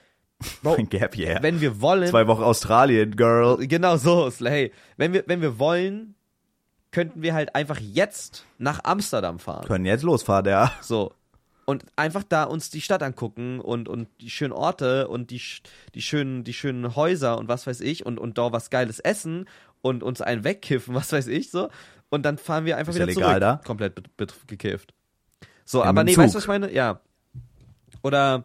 Bro, Ein Gap Year. wenn wir wollen, Zwei Wochen Australien, Girl. Genau so, hey, wenn wir, wenn wir wollen, könnten wir halt einfach jetzt nach Amsterdam fahren. Können jetzt losfahren, ja. So. Und einfach da uns die Stadt angucken und, und die schönen Orte und die, die, schönen, die schönen Häuser und was weiß ich und, und da was Geiles essen und uns einen wegkiffen, was weiß ich so. Und dann fahren wir einfach Ist ja wieder legal zurück. da? Komplett gekifft. So, Ja, aber nee, dem weißt du, Zug. was ich meine? Ja. Oder,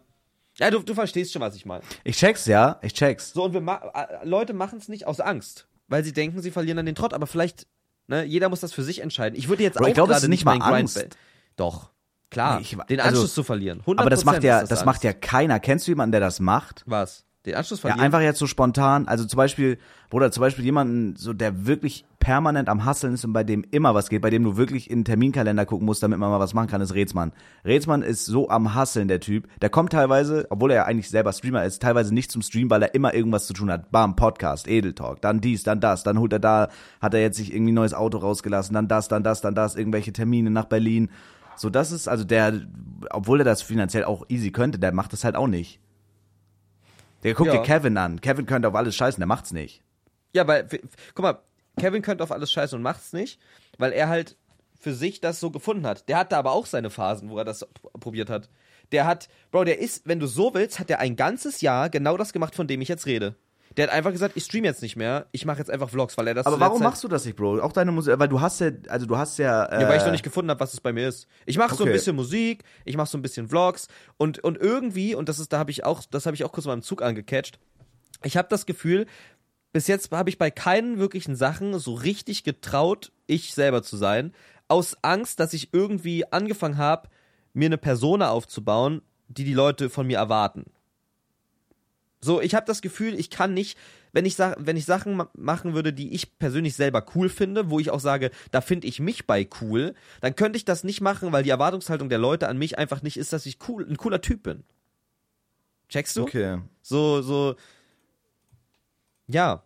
ja, du, du verstehst schon, was ich meine. Ich check's, ja. Ich check's. So, und wir ma Leute machen es nicht aus Angst, weil sie denken, sie verlieren dann den Trott, aber vielleicht, ne, jeder muss das für sich entscheiden. Ich würde jetzt Bro, auch ich glaube, es gerade nicht mal Grind Angst. be- Doch, klar, Nee, ich- den also- Anschluss zu verlieren. 100% Aber das macht ja, das, Angst. macht ja keiner. Kennst du jemanden, der das macht? Was? Den Anschluss Ja, verlieren? einfach jetzt so spontan, also zum Beispiel, Bruder, zum Beispiel jemanden, so der wirklich permanent am Hasseln ist und bei dem immer was geht, bei dem du wirklich in den Terminkalender gucken musst, damit man mal was machen kann, ist Rätsmann. Rätsmann ist so am Hasseln, der Typ. Der kommt teilweise, obwohl er ja eigentlich selber Streamer ist, teilweise nicht zum Stream, weil er immer irgendwas zu tun hat. Bam, Podcast, Edeltalk, dann dies, dann das, dann holt er da, hat er jetzt sich irgendwie ein neues Auto rausgelassen, dann das, dann das, dann das, irgendwelche Termine nach Berlin. So, das ist, also der, obwohl er das finanziell auch easy könnte, der macht das halt auch nicht. Der guckt Ja. dir Kevin an. Kevin könnte auf alles scheißen, der macht's nicht. Ja, weil, guck mal, Kevin könnte auf alles scheißen und macht's nicht, weil er halt für sich das so gefunden hat. Der hatte aber auch seine Phasen, wo er das probiert hat. Der hat, Bro, der ist, wenn du so willst, hat er ein ganzes Jahr genau das gemacht, von dem ich jetzt rede. Der hat einfach gesagt, ich stream jetzt nicht mehr, ich mache jetzt einfach Vlogs, weil er das Aber warum Zeit- machst du das nicht, Bro? Auch deine Musik, weil du hast ja, also du hast ja. Äh, Ja, weil ich noch nicht gefunden habe, was es bei mir ist. Ich mache so ein Okay. bisschen Musik, ich mache so ein bisschen Vlogs und, und irgendwie, und das ist, da habe ich auch, das habe ich auch kurz mal im Zug angecatcht, ich habe das Gefühl, bis jetzt habe ich bei keinen wirklichen Sachen so richtig getraut, ich selber zu sein, aus Angst, dass ich irgendwie angefangen habe, mir eine Persona aufzubauen, die die Leute von mir erwarten. So, ich habe das Gefühl, ich kann nicht, wenn ich, wenn ich Sachen ma machen würde, die ich persönlich selber cool finde, wo ich auch sage, da finde ich mich bei cool, dann könnte ich das nicht machen, weil die Erwartungshaltung der Leute an mich einfach nicht ist, dass ich cool, ein cooler Typ bin. Checkst du? Okay. So, so. Ja.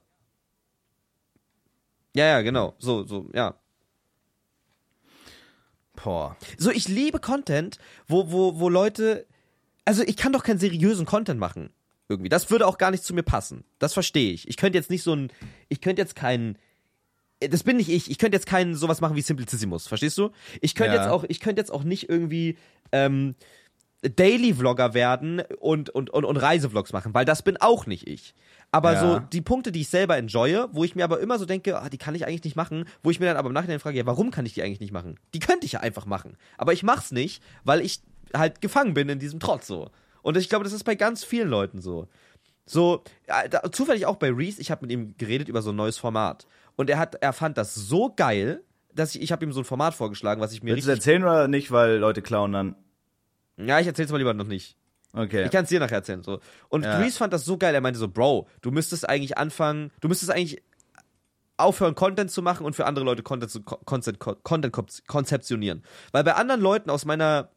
Ja, ja, genau. So, so, ja. Boah. So, ich liebe Content, wo, wo, wo Leute. Also, ich kann doch keinen seriösen Content machen. Irgendwie. Das würde auch gar nicht zu mir passen. Das verstehe ich. Ich könnte jetzt nicht so ein. Ich könnte jetzt keinen. Das bin nicht ich. Ich könnte jetzt keinen sowas machen wie Simplicissimus. Verstehst du? Ich könnte Ja. jetzt auch, ich könnte jetzt auch nicht irgendwie ähm, Daily-Vlogger werden und, und, und, und Reisevlogs machen, weil das bin auch nicht ich. Aber Ja. so die Punkte, die ich selber enjoye, wo ich mir aber immer so denke, ah, die kann ich eigentlich nicht machen, wo ich mir dann aber im Nachhinein frage, ja, warum kann ich die eigentlich nicht machen? Die könnte ich ja einfach machen. Aber ich mach's nicht, weil ich halt gefangen bin in diesem Trotz so. Und ich glaube, das ist bei ganz vielen Leuten so. So, ja, da, zufällig auch bei Reese, ich habe mit ihm geredet über so ein neues Format. Und er hat, er fand das so geil, dass ich, ich habe ihm so ein Format vorgeschlagen, was ich mir Willst du richtig. erzählen oder nicht, weil Leute klauen dann? Ja, ich erzähl's mal lieber noch nicht. Okay. Ich kann es dir nachher erzählen. So. Und Ja. Reese fand das so geil. Er meinte so, Bro, du müsstest eigentlich anfangen, du müsstest eigentlich aufhören, Content zu machen und für andere Leute Content, zu, Content, Content konz- konzeptionieren. Weil bei anderen Leuten aus meiner,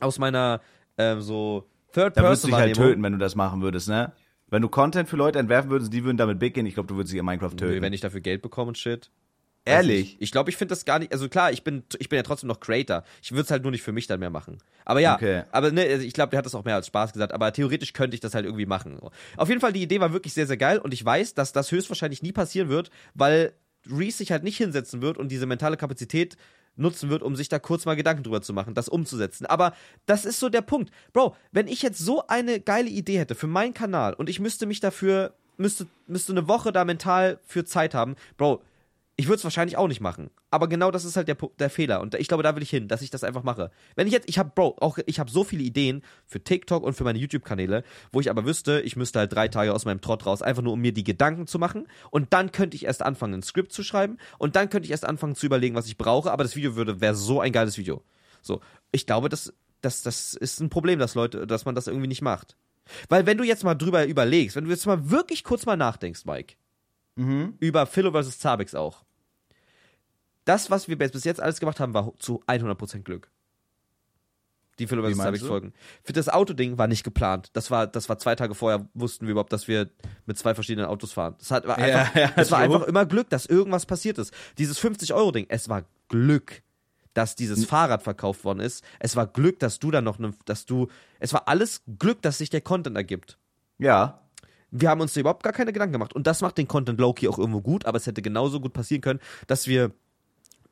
aus meiner, ähm, so Third da würdest du Person dich halt töten, wenn du das machen würdest, ne? Wenn du Content für Leute entwerfen würdest, die würden damit big gehen, ich glaube, du würdest sie in Minecraft töten. Nö, wenn ich dafür Geld bekomme und shit. Ehrlich? Ich glaube, ich finde das gar nicht. Also klar, ich bin, ich bin ja trotzdem noch Creator. Ich würde es halt nur nicht für mich dann mehr machen. Aber ja, Okay. aber ne, also ich glaube, der hat das auch mehr als Spaß gesagt. Aber theoretisch könnte ich das halt irgendwie machen. Auf jeden Fall, die Idee war wirklich sehr, sehr geil und ich weiß, dass das höchstwahrscheinlich nie passieren wird, weil Reese sich halt nicht hinsetzen wird und diese mentale Kapazität nutzen wird, um sich da kurz mal Gedanken drüber zu machen, das umzusetzen. Aber das ist so der Punkt. Bro, wenn ich jetzt so eine geile Idee hätte für meinen Kanal und ich müsste mich dafür, müsste, müsste eine Woche da mental für Zeit haben, Bro, ich würde es wahrscheinlich auch nicht machen. Aber genau das ist halt der, der Fehler. Und ich glaube, da will ich hin, dass ich das einfach mache. Wenn ich jetzt, ich habe, Bro, auch ich habe so viele Ideen für TikTok und für meine YouTube-Kanäle, wo ich aber wüsste, ich müsste halt drei Tage aus meinem Trott raus, einfach nur um mir die Gedanken zu machen. Und dann könnte ich erst anfangen, ein Skript zu schreiben. Und dann könnte ich erst anfangen zu überlegen, was ich brauche. Aber das Video würde, wäre so ein geiles Video. So, ich glaube, das, das, das ist ein Problem, dass Leute, dass man das irgendwie nicht macht. Weil wenn du jetzt mal drüber überlegst, wenn du jetzt mal wirklich kurz mal nachdenkst, Mike, Mhm. über Philo vs. Zabex auch. Das, was wir bis jetzt alles gemacht haben, war zu 100% Glück. Die Philo Wie vs. meinst Zabex du? Folgen. Für das Autoding war nicht geplant. Das war, das war zwei Tage vorher, wussten wir überhaupt, dass wir mit zwei verschiedenen Autos fahren. Das hat, war Ja, einfach, ja, das war einfach immer Glück, dass irgendwas passiert ist. Dieses 50-Euro-Ding, es war Glück, dass dieses Fahrrad verkauft worden ist. Es war Glück, dass du dann noch, ne, dass du, es war alles Glück, dass sich der Content ergibt Ja. wir haben uns da überhaupt gar keine Gedanken gemacht. Und das macht den Content Loki auch irgendwo gut, aber es hätte genauso gut passieren können, dass wir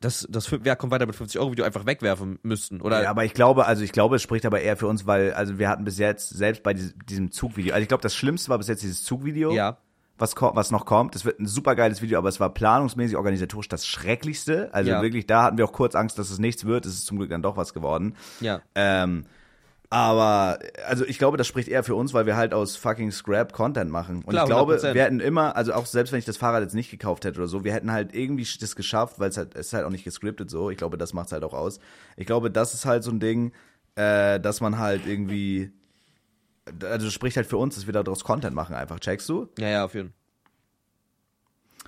das, das Wer kommt weiter mit 50 Euro Video einfach wegwerfen müssten. Oder Ja, aber ich glaube, also ich glaube, es spricht aber eher für uns, weil, also wir hatten bis jetzt, selbst bei diesem, Zugvideo, also ich glaube, das Schlimmste war bis jetzt dieses Zugvideo. ja. was, was noch kommt. Es wird ein super geiles Video, aber es war planungsmäßig, organisatorisch das Schrecklichste. Also Ja. wirklich, da hatten wir auch kurz Angst, dass es nichts wird. Es ist zum Glück dann doch was geworden. Ja. Ähm, aber, also ich glaube, das spricht eher für uns, weil wir halt aus fucking Scrap Content machen. Und Klar, ich glaube, 100%. wir hätten immer, also auch selbst wenn ich das Fahrrad jetzt nicht gekauft hätte oder so, wir hätten halt irgendwie das geschafft, weil es halt, es ist halt auch nicht gescriptet so. Ich glaube, das macht's halt auch aus. Ich glaube, das ist halt so ein Ding, äh, dass man halt irgendwie, also spricht halt für uns, dass wir daraus Content machen einfach. Checkst du? Ja, ja, auf jeden Fall.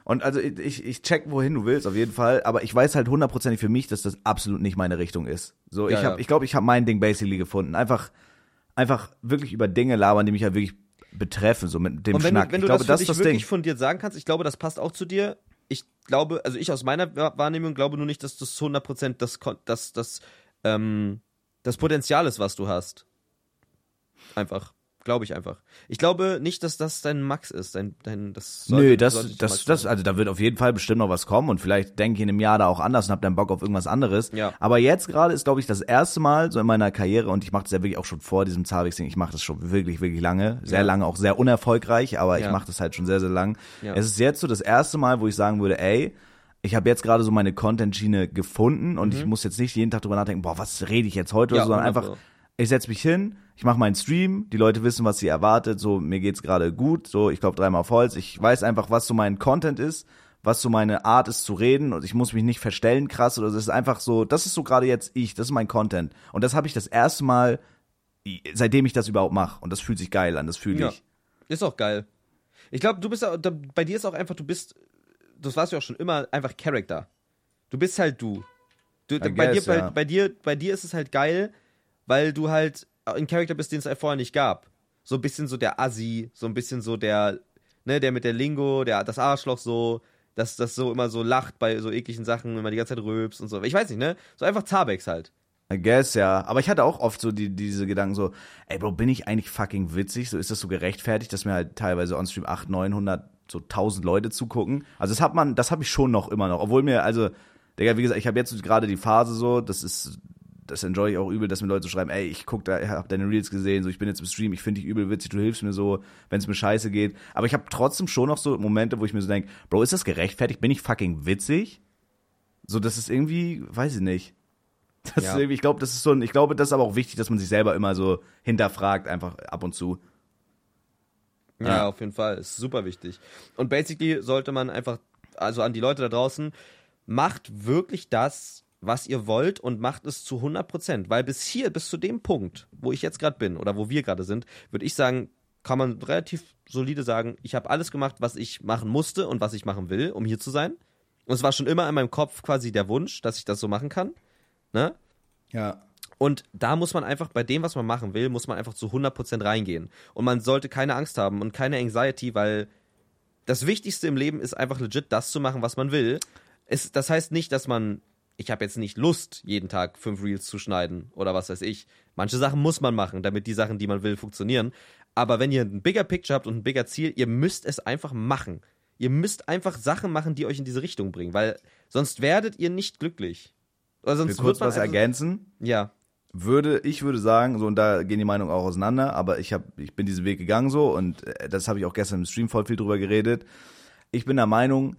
Und also ich, ich check, wohin du willst, auf jeden Fall, aber ich weiß halt hundertprozentig für mich, dass das absolut nicht meine Richtung ist. So, Ja, ich habe, ja. ich glaube, ich habe mein Ding basically gefunden. Einfach, einfach wirklich über Dinge labern, die mich halt wirklich betreffen, so mit dem Und wenn Schnack. du, wenn ich du glaube, das das das wirklich Ding. fundiert sagen kannst, ich glaube, das passt auch zu dir. Ich glaube, also ich aus meiner Wahrnehmung glaube nur nicht, dass das zu 100% das, das, das, ähm, das Potenzial ist, was du hast. Einfach. Glaube ich einfach. Ich glaube nicht, dass das dein Max ist. Dein, dein, das sollte- Nö, das, das, das, also da wird auf jeden Fall bestimmt noch was kommen und vielleicht denke ich in einem Jahr da auch anders und hab dann Bock auf irgendwas anderes. Ja. Aber jetzt gerade ist, glaube ich, das erste Mal so in meiner Karriere und ich mache das ja wirklich auch schon vor diesem Zahlwegsding, ich mache das schon wirklich, wirklich lange, sehr Ja. lange, auch sehr unerfolgreich, aber ich Ja. mache das halt schon sehr, sehr lang. Ja. Es ist jetzt so das erste Mal, wo ich sagen würde, ey, ich habe jetzt gerade so meine Content-Schiene gefunden und ich muss jetzt nicht jeden Tag drüber nachdenken, boah, was rede ich jetzt heute, Mhm. Ja, oder so, sondern 100 einfach. Ich setz mich hin, ich mache meinen Stream, die Leute wissen, was sie erwartet, so mir geht's gerade gut, so ich glaube dreimal auf Holz, ich weiß einfach, was so mein Content ist, was so meine Art ist zu reden und ich muss mich nicht verstellen krass oder es ist einfach so, das ist so gerade jetzt ich, das ist mein Content und das habe ich das erste Mal seitdem ich das überhaupt mache und das fühlt sich geil an, das fühle Ja. ich. Ist auch geil. Ich glaube, du bist bei dir ist auch einfach, du bist, das warst du auch schon immer, einfach Charakter. Du bist halt du. du bei, guess, dir, bei, ja. bei, dir, bei dir ist es halt geil, weil du halt ein Charakter bist, den es halt vorher nicht gab. So ein bisschen so der Assi, so ein bisschen so der, ne, der mit der Lingo, der das Arschloch so, dass das so immer so lacht bei so ekligen Sachen, wenn man die ganze Zeit rülpst und so. Ich weiß nicht, ne? So einfach Zabex halt. I guess, ja. Aber ich hatte auch oft so die, diese Gedanken so, ey Bro, bin ich eigentlich fucking witzig? So ist das so gerechtfertigt, dass mir halt teilweise on Stream 800, 900, so 1000 Leute zugucken? Also das hat man, das habe ich schon noch immer noch. Obwohl mir, also, Digga, wie gesagt, ich habe jetzt gerade die Phase so, das ist, das enjoy ich auch übel, dass mir Leute so schreiben, ey, ich guck da, hab deine Reels gesehen, so ich bin jetzt im Stream, ich finde dich übel witzig, du hilfst mir so, wenn es mir scheiße geht. Aber ich habe trotzdem schon noch so Momente, wo ich mir so denke, Bro, ist das gerechtfertigt? Bin ich fucking witzig? So, das ist irgendwie, weiß ich nicht. Das Ja. ist irgendwie, ich glaube, das ist so ein, ich glaube, das ist aber auch wichtig, dass man sich selber immer so hinterfragt, einfach ab und zu. Ja, Ja. auf jeden Fall. Ist super wichtig. Und basically sollte man einfach, also an die Leute da draußen, macht wirklich das, was ihr wollt und macht es zu 100 Prozent. Weil bis hier, bis zu dem Punkt, wo ich jetzt gerade bin oder wo wir gerade sind, würde ich sagen, kann man relativ solide sagen, ich habe alles gemacht, was ich machen musste und was ich machen will, um hier zu sein. Und es war schon immer in meinem Kopf quasi der Wunsch, dass ich das so machen kann. Ne? Ja. Und da muss man einfach, bei dem, was man machen will, muss man einfach zu 100% reingehen. Und man sollte keine Angst haben und keine Anxiety, weil das Wichtigste im Leben ist einfach legit das zu machen, was man will. Es, das heißt nicht, dass man, ich habe jetzt nicht Lust, jeden Tag fünf Reels zu schneiden oder was weiß ich. Manche Sachen muss man machen, damit die Sachen, die man will, funktionieren. Aber wenn ihr ein bigger Picture habt und ein bigger Ziel, ihr müsst es einfach machen. Ihr müsst einfach Sachen machen, die euch in diese Richtung bringen, weil sonst werdet ihr nicht glücklich. Oder Ich will sonst kurz was also- ergänzen. Ja, Würde, ich würde sagen, so und da gehen die Meinungen auch auseinander, aber ich habe, ich bin diesen Weg gegangen so und äh, das habe ich auch gestern im Stream voll viel drüber geredet. Ich bin der Meinung,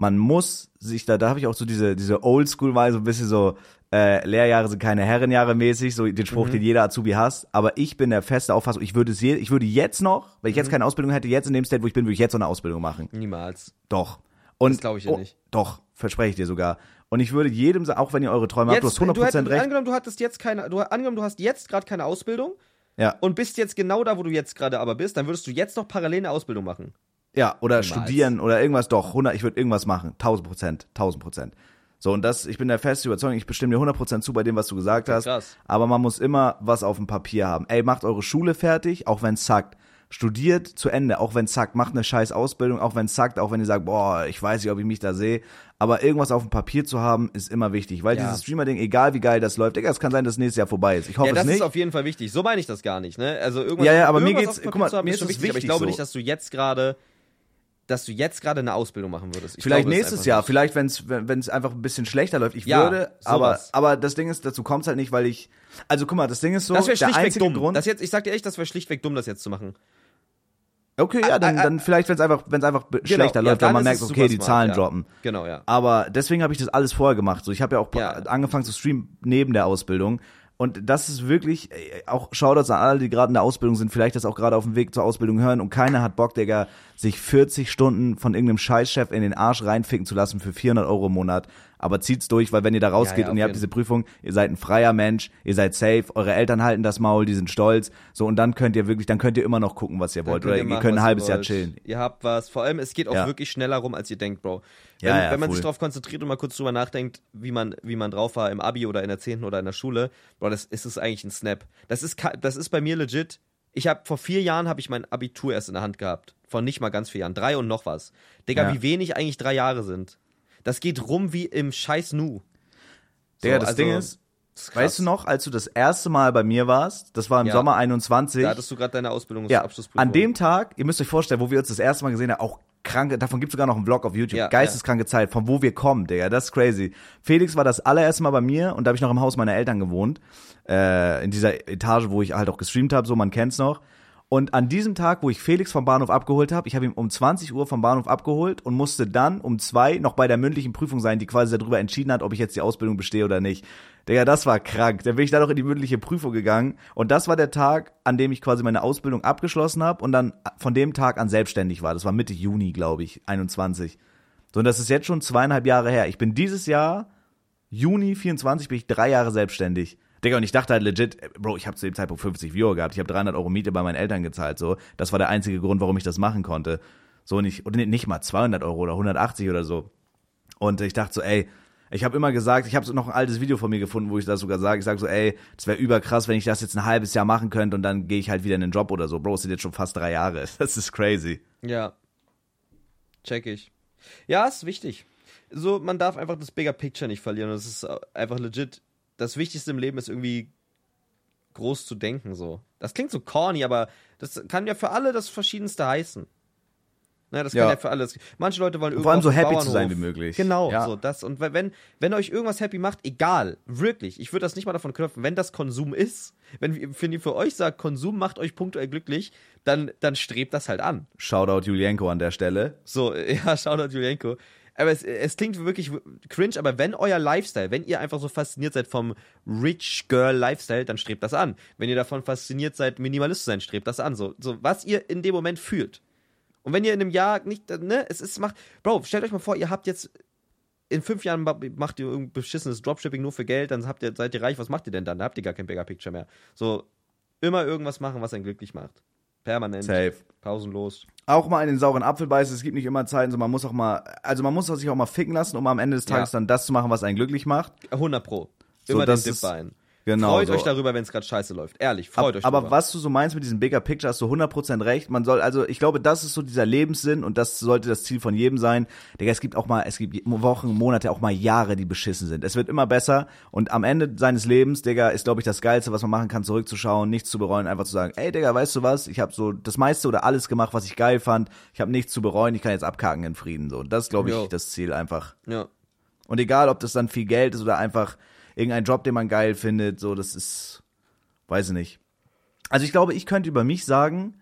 man muss sich da, da habe ich auch so diese, diese Oldschool-Weise, ein bisschen so, äh, Lehrjahre sind keine Herrenjahre mäßig, so den Spruch, den jeder Azubi hasst. Aber ich bin der feste Auffassung, ich würde es je, ich würde jetzt noch, wenn ich jetzt keine Ausbildung hätte, jetzt in dem State, wo ich bin, würde ich jetzt so eine Ausbildung machen. niemals. Doch. Und, Das glaub ich dir oh, nicht. Doch, verspreche ich dir sogar. Und ich würde jedem sagen, auch wenn ihr eure Träume habt, du hast 100% du hättest, recht. Angenommen, du hattest jetzt keine, du, angenommen, du hast jetzt gerade keine Ausbildung Ja. und bist jetzt genau da, wo du jetzt gerade aber bist, dann würdest du jetzt noch parallel eine Ausbildung machen. Ja, oder Niemals. studieren oder irgendwas, doch, 100, ich würde irgendwas machen, 1000 Prozent, 1000 Prozent. So, und das, ich bin der festen Überzeugung, ich bestimme dir 100 Prozent zu bei dem, was du gesagt hast. krass. Aber man muss immer was auf dem Papier haben. Ey, macht eure Schule fertig, auch wenn es zackt. Studiert zu Ende, auch wenn es zackt. Macht eine scheiß Ausbildung, auch wenn es zackt, auch wenn ihr sagt, boah, ich weiß nicht, ob ich mich da sehe. Aber irgendwas auf dem Papier zu haben, ist immer wichtig. Weil Ja. dieses Streamer-Ding, egal wie geil das läuft, Digga, es kann sein, dass nächstes Jahr vorbei ist. Ich hoffe ja, das es nicht. ist auf jeden Fall wichtig. So meine ich das gar nicht, ne? Also irgendwas, Ja, ja, aber mir geht's- guck mal, mir ist es wichtig, aber ich glaube so. nicht, dass du jetzt gerade dass du jetzt gerade eine Ausbildung machen würdest. Ich Vielleicht glaube es nächstes Jahr, nicht. vielleicht wenn's wenn es einfach ein bisschen schlechter läuft. Ich Ja, würde, aber sowas. aber das Ding ist, dazu kommt's halt nicht, weil ich also guck mal, das Ding ist so, Das wäre der schlichtweg einzige dumm. Grund. Das jetzt, ich sag dir echt, das wäre schlichtweg dumm, das jetzt zu machen. okay, ja, dann, Ah, ah, dann vielleicht wenn's einfach wenn's einfach Genau, schlechter ja, läuft, weil dann man merkt, es okay, die smart, Zahlen ja. droppen. Genau, ja. Aber deswegen habe ich das alles vorher gemacht. So, ich habe ja auch Ja. angefangen zu streamen neben der Ausbildung. Und das ist wirklich, ey, auch Shoutouts an alle, die gerade in der Ausbildung sind, vielleicht das auch gerade auf dem Weg zur Ausbildung hören und keiner hat Bock, Digga, sich 40 Stunden von irgendeinem Scheißchef in den Arsch reinficken zu lassen für 400 Euro im Monat. Aber zieht's durch, weil wenn ihr da rausgeht ja, und ihr habt diese Prüfung, ihr seid ein freier Mensch, ihr seid safe, eure Eltern halten das Maul, die sind stolz. So, und dann könnt ihr wirklich, dann könnt ihr immer noch gucken, was ihr wollt. Dann Oder könnt ihr machen, könnt ein halbes Jahr wollt. chillen. Ihr habt was. Vor allem, es geht auch Ja. wirklich schneller rum, als ihr denkt, Bro. Wenn, Ja, ja, wenn man sich voll. darauf konzentriert und mal kurz drüber nachdenkt, wie man, wie man drauf war im Abi oder in der 10. oder in der Schule, Bro, das ist es eigentlich ein Snap. Das ist, das ist bei mir legit. Ich habe vor vier Jahren habe ich mein Abitur erst in der Hand gehabt. Vor nicht mal ganz vier Jahren. Drei und noch was. Digga, Ja. wie wenig eigentlich drei Jahre sind. Das geht rum wie im scheiß Nu. Digga, So, das also, Ding ist, krass. Weißt du noch, als du das erste Mal bei mir warst, das war im Ja. Sommer 21. Da hattest du gerade deine ja, Ausbildungsabschlussprüfung. an dem Tag, ihr müsst euch vorstellen, wo wir uns das erste Mal gesehen haben, auch kranke, davon gibt es sogar noch einen Vlog auf YouTube, Ja, geisteskranke Zeit, von wo wir kommen, Digga, das ist crazy. Felix war das allererste Mal bei mir und da habe ich noch im Haus meiner Eltern gewohnt, äh, in dieser Etage, wo ich halt auch gestreamt habe, so, man kennt's noch. Und an diesem Tag, wo ich Felix vom Bahnhof abgeholt habe, ich habe ihn um 20 Uhr vom Bahnhof abgeholt und musste dann um zwei noch bei der mündlichen Prüfung sein, die quasi darüber entschieden hat, ob ich jetzt die Ausbildung bestehe oder nicht. Digga, das war krank. Dann bin ich da noch in die mündliche Prüfung gegangen und das war der Tag, an dem ich quasi meine Ausbildung abgeschlossen habe und dann von dem Tag an selbstständig war. Das war Mitte Juni, glaube ich, 21. So, und das ist jetzt schon zweieinhalb Jahre her. Ich bin dieses Jahr, Juni 24, bin ich drei Jahre selbstständig. Digga, und ich dachte halt legit, äh, Bro, ich habe zu dem Zeitpunkt 50 Viewer gehabt. Ich habe 300 Euro Miete bei meinen Eltern gezahlt. So, das war der einzige Grund, warum ich das machen konnte. So nicht, oder nicht mal 200 Euro oder 180 oder so. Und ich dachte so, ey, ich habe immer gesagt, ich habe so noch ein altes Video von mir gefunden, wo ich das sogar sage. Ich sage so, ey, das wäre überkrass, wenn ich das jetzt ein halbes Jahr machen könnte und dann gehe ich halt wieder in den Job oder so. Bro, es sind jetzt schon fast drei Jahre. Das ist crazy. Ja. Check ich. Ja, ist wichtig. So, man darf einfach das Bigger Picture nicht verlieren. Es ist einfach legit. Das Wichtigste im Leben ist irgendwie groß zu denken, so. Das klingt so corny, aber das kann ja für alle das Verschiedenste heißen. Ne, das kann Ja. für alles. Manche Leute wollen Vor allem so happy zu Bauernhof- sein wie möglich. Genau, Ja. so das. Und wenn, wenn euch irgendwas happy macht, egal, wirklich, ich würde das nicht mal davon knöpfen, wenn das Konsum ist, wenn, wenn ihr für euch sagt, Konsum macht euch punktuell glücklich, dann, dann strebt das halt an. Shoutout Julienko an der Stelle. So, ja, Shoutout Julienko. Aber es, es klingt wirklich cringe, aber wenn euer Lifestyle, wenn ihr einfach so fasziniert seid vom Rich Girl Lifestyle, dann strebt das an. Wenn ihr davon fasziniert seid, Minimalist zu sein, strebt das an. So, so was ihr in dem Moment fühlt. Und wenn ihr in einem Jahr nicht, ne, es ist, macht, Bro, stellt euch mal vor, ihr habt jetzt in fünf Jahren ma- macht ihr irgendein beschissenes Dropshipping nur für Geld, dann habt ihr, seid ihr reich, was macht ihr denn dann? Da habt ihr gar kein Bigger Picture mehr. So, immer irgendwas machen, was einen glücklich macht. Permanent. Safe. Pausenlos. auch mal in den sauren Apfel beißen. Es gibt nicht immer Zeiten, so man muss auch mal, also man muss sich auch mal ficken lassen, um am Ende des Tages Ja. dann das zu machen, was einen glücklich macht. 100 Pro. So, Immer den das Dip ist- ein. Genau. freut so. euch darüber, wenn es gerade scheiße läuft. Ehrlich, freut euch aber darüber. was du so meinst mit diesem Bigger Picture, hast du 100% recht. Man soll, also ich glaube, das ist so dieser Lebenssinn und das sollte das Ziel von jedem sein. Digga, es gibt auch mal, es gibt Wochen, Monate, auch mal Jahre, die beschissen sind. Es wird immer besser und am Ende seines Lebens, Digga, ist, glaube ich, das Geilste, was man machen kann, zurückzuschauen, nichts zu bereuen, einfach zu sagen, ey, Digga, weißt du was, ich habe so das meiste oder alles gemacht, was ich geil fand. Ich habe nichts zu bereuen, ich kann jetzt abkacken in Frieden. So, das ist, glaube ich, Jo. das Ziel einfach. Ja. Und egal, ob das dann viel Geld ist oder einfach irgendein Job, den man geil findet, so, das ist, weiß ich nicht. Also ich glaube, ich könnte über mich sagen,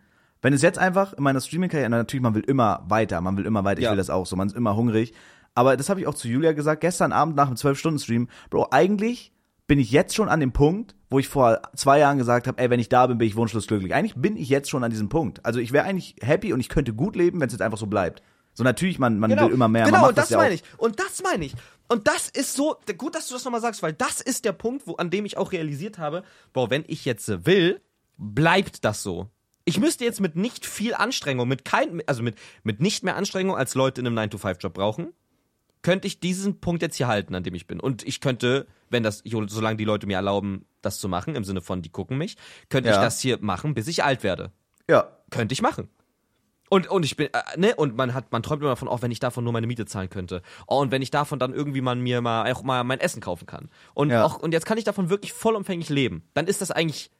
wenn es jetzt einfach in meiner Streaming-Karriere, natürlich, man will immer weiter, man will immer weiter, ich Ja. will das auch so, man ist immer hungrig. Aber das habe ich auch zu Julia gesagt, gestern Abend nach dem 12-Stunden-Stream, Bro, eigentlich bin ich jetzt schon an dem Punkt, wo ich vor zwei Jahren gesagt habe, ey, wenn ich da bin, bin ich wunschlos glücklich. Eigentlich bin ich jetzt schon an diesem Punkt. Also ich wäre eigentlich happy und ich könnte gut leben, wenn es jetzt einfach so bleibt. So natürlich, man, man will immer mehr. Genau, man und das, ja meine ich. Und das meine ich. Und das ist so, gut, dass du das nochmal sagst, weil das ist der Punkt, wo, an dem ich auch realisiert habe, boah, wenn ich jetzt äh, will, bleibt das so. Ich müsste jetzt mit nicht viel Anstrengung, mit kein, also mit, mit nicht mehr Anstrengung als Leute in einem 9-to-5-Job brauchen, könnte ich diesen Punkt jetzt hier halten, an dem ich bin. Und ich könnte, wenn das, solange die Leute mir erlauben, das zu machen, im Sinne von, die gucken mich, könnte ich Ja. das hier machen, bis ich alt werde. Ja, Könnte ich machen. Und, und ich bin, äh, ne, und man hat, man träumt immer davon, auch wenn ich davon nur meine Miete zahlen könnte. Oh, und wenn ich davon dann irgendwie man mir mal auch mal mein Essen kaufen kann. Und Ja. auch, und jetzt kann ich davon wirklich vollumfänglich leben. Dann ist das eigentlich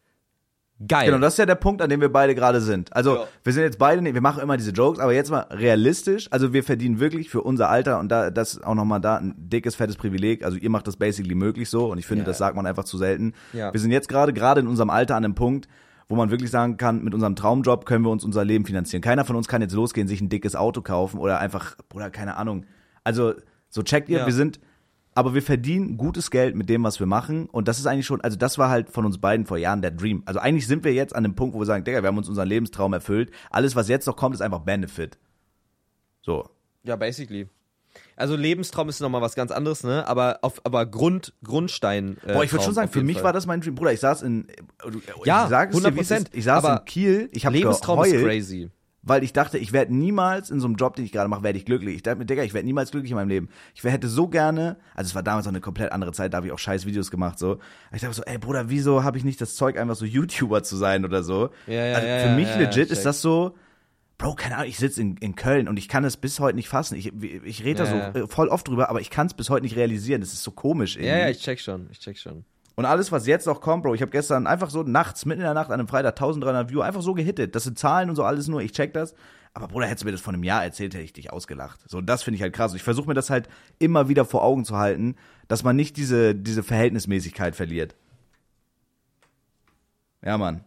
geil. Genau, das ist ja der Punkt, an dem wir beide gerade sind. Also, Ja. wir sind jetzt beide, wir machen immer diese Jokes, aber jetzt mal realistisch. Also, wir verdienen wirklich für unser Alter und da, das ist auch nochmal da ein dickes, fettes Privileg. Also, ihr macht das basically möglich so und ich finde, Ja. das sagt man einfach zu selten. Wir sind jetzt gerade, gerade in unserem Alter an einem Punkt, wo man wirklich sagen kann, mit unserem Traumjob können wir uns unser Leben finanzieren. Keiner von uns kann jetzt losgehen, sich ein dickes Auto kaufen oder einfach, oder keine Ahnung. Also, so checkt ihr, Ja. wir sind, aber wir verdienen gutes Geld mit dem, was wir machen. Und das ist eigentlich schon, also das war halt von uns beiden vor Jahren der Dream. Also eigentlich sind wir jetzt an dem Punkt, wo wir sagen, Digga, wir haben uns unseren Lebenstraum erfüllt. Alles, was jetzt noch kommt, ist einfach Benefit. So. ja, basically. Also Lebenstraum ist nochmal was ganz anderes, ne? Aber auf, aber Grund, Grundstein. Äh, Boah, ich würde schon sagen, für mich Fall. war das mein Dream. Bruder, ich saß in, Ja, ich sag wie es 100%. ist. Ich saß in Kiel, ich habe Lebenstraum geheult, ist crazy. weil ich dachte, ich werde niemals in so einem Job, den ich gerade mache, werde ich glücklich. Ich dachte mir, Digga, ich werde niemals glücklich in meinem Leben. Ich wär- hätte so gerne, also es war damals noch eine komplett andere Zeit, da habe ich auch scheiß Videos gemacht, so. Ich dachte so, ey Bruder, wieso habe ich nicht das Zeug, einfach so YouTuber zu sein oder so? Ja, ja, also ja, für ja, mich ja, legit ist das so, Bro, keine Ahnung, ich sitze in, in Köln und ich kann es bis heute nicht fassen. Ich, ich rede da Ja, so äh, voll oft drüber, aber ich kann es bis heute nicht realisieren. Das ist so komisch irgendwie. Ja, ja, ich check schon, ich check schon. Und alles, was jetzt noch kommt, Bro, ich habe gestern einfach so nachts, mitten in der Nacht an einem Freitag 1300 View einfach so gehittet. Das sind Zahlen und so alles nur, ich check das. Aber Bruder, hättest du mir das vor einem Jahr erzählt, hätte ich dich ausgelacht. So, das finde ich halt krass. Ich versuche mir das halt immer wieder vor Augen zu halten, dass man nicht diese, diese Verhältnismäßigkeit verliert. Ja, Mann.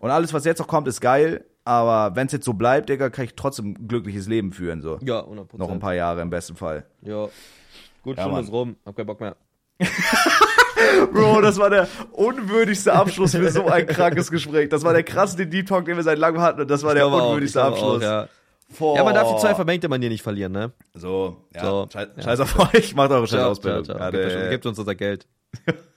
Und alles, was jetzt noch kommt, ist geil. Aber wenn es jetzt so bleibt, Digga, kann ich trotzdem ein glückliches Leben führen. So. Ja, 100%. Noch ein paar Jahre im besten Fall. Ja. Gut, Ja, Stunde ist rum. Hab keinen Bock mehr. Bro, das war der unwürdigste Abschluss für so ein krankes Gespräch. Das war der krasseste Deep Talk, den wir seit langem hatten. Und das war der auch, unwürdigste glaube Abschluss. Auch, ja. Ja, man darf die zwei vermengte Manier nicht verlieren, ne? So, ja. So. Scheiß, Ja. scheiß auf euch, macht eure scheiß Ausbildung. ciao, ciao. Ja, Gebt, der- uns- gebt uns unser Geld.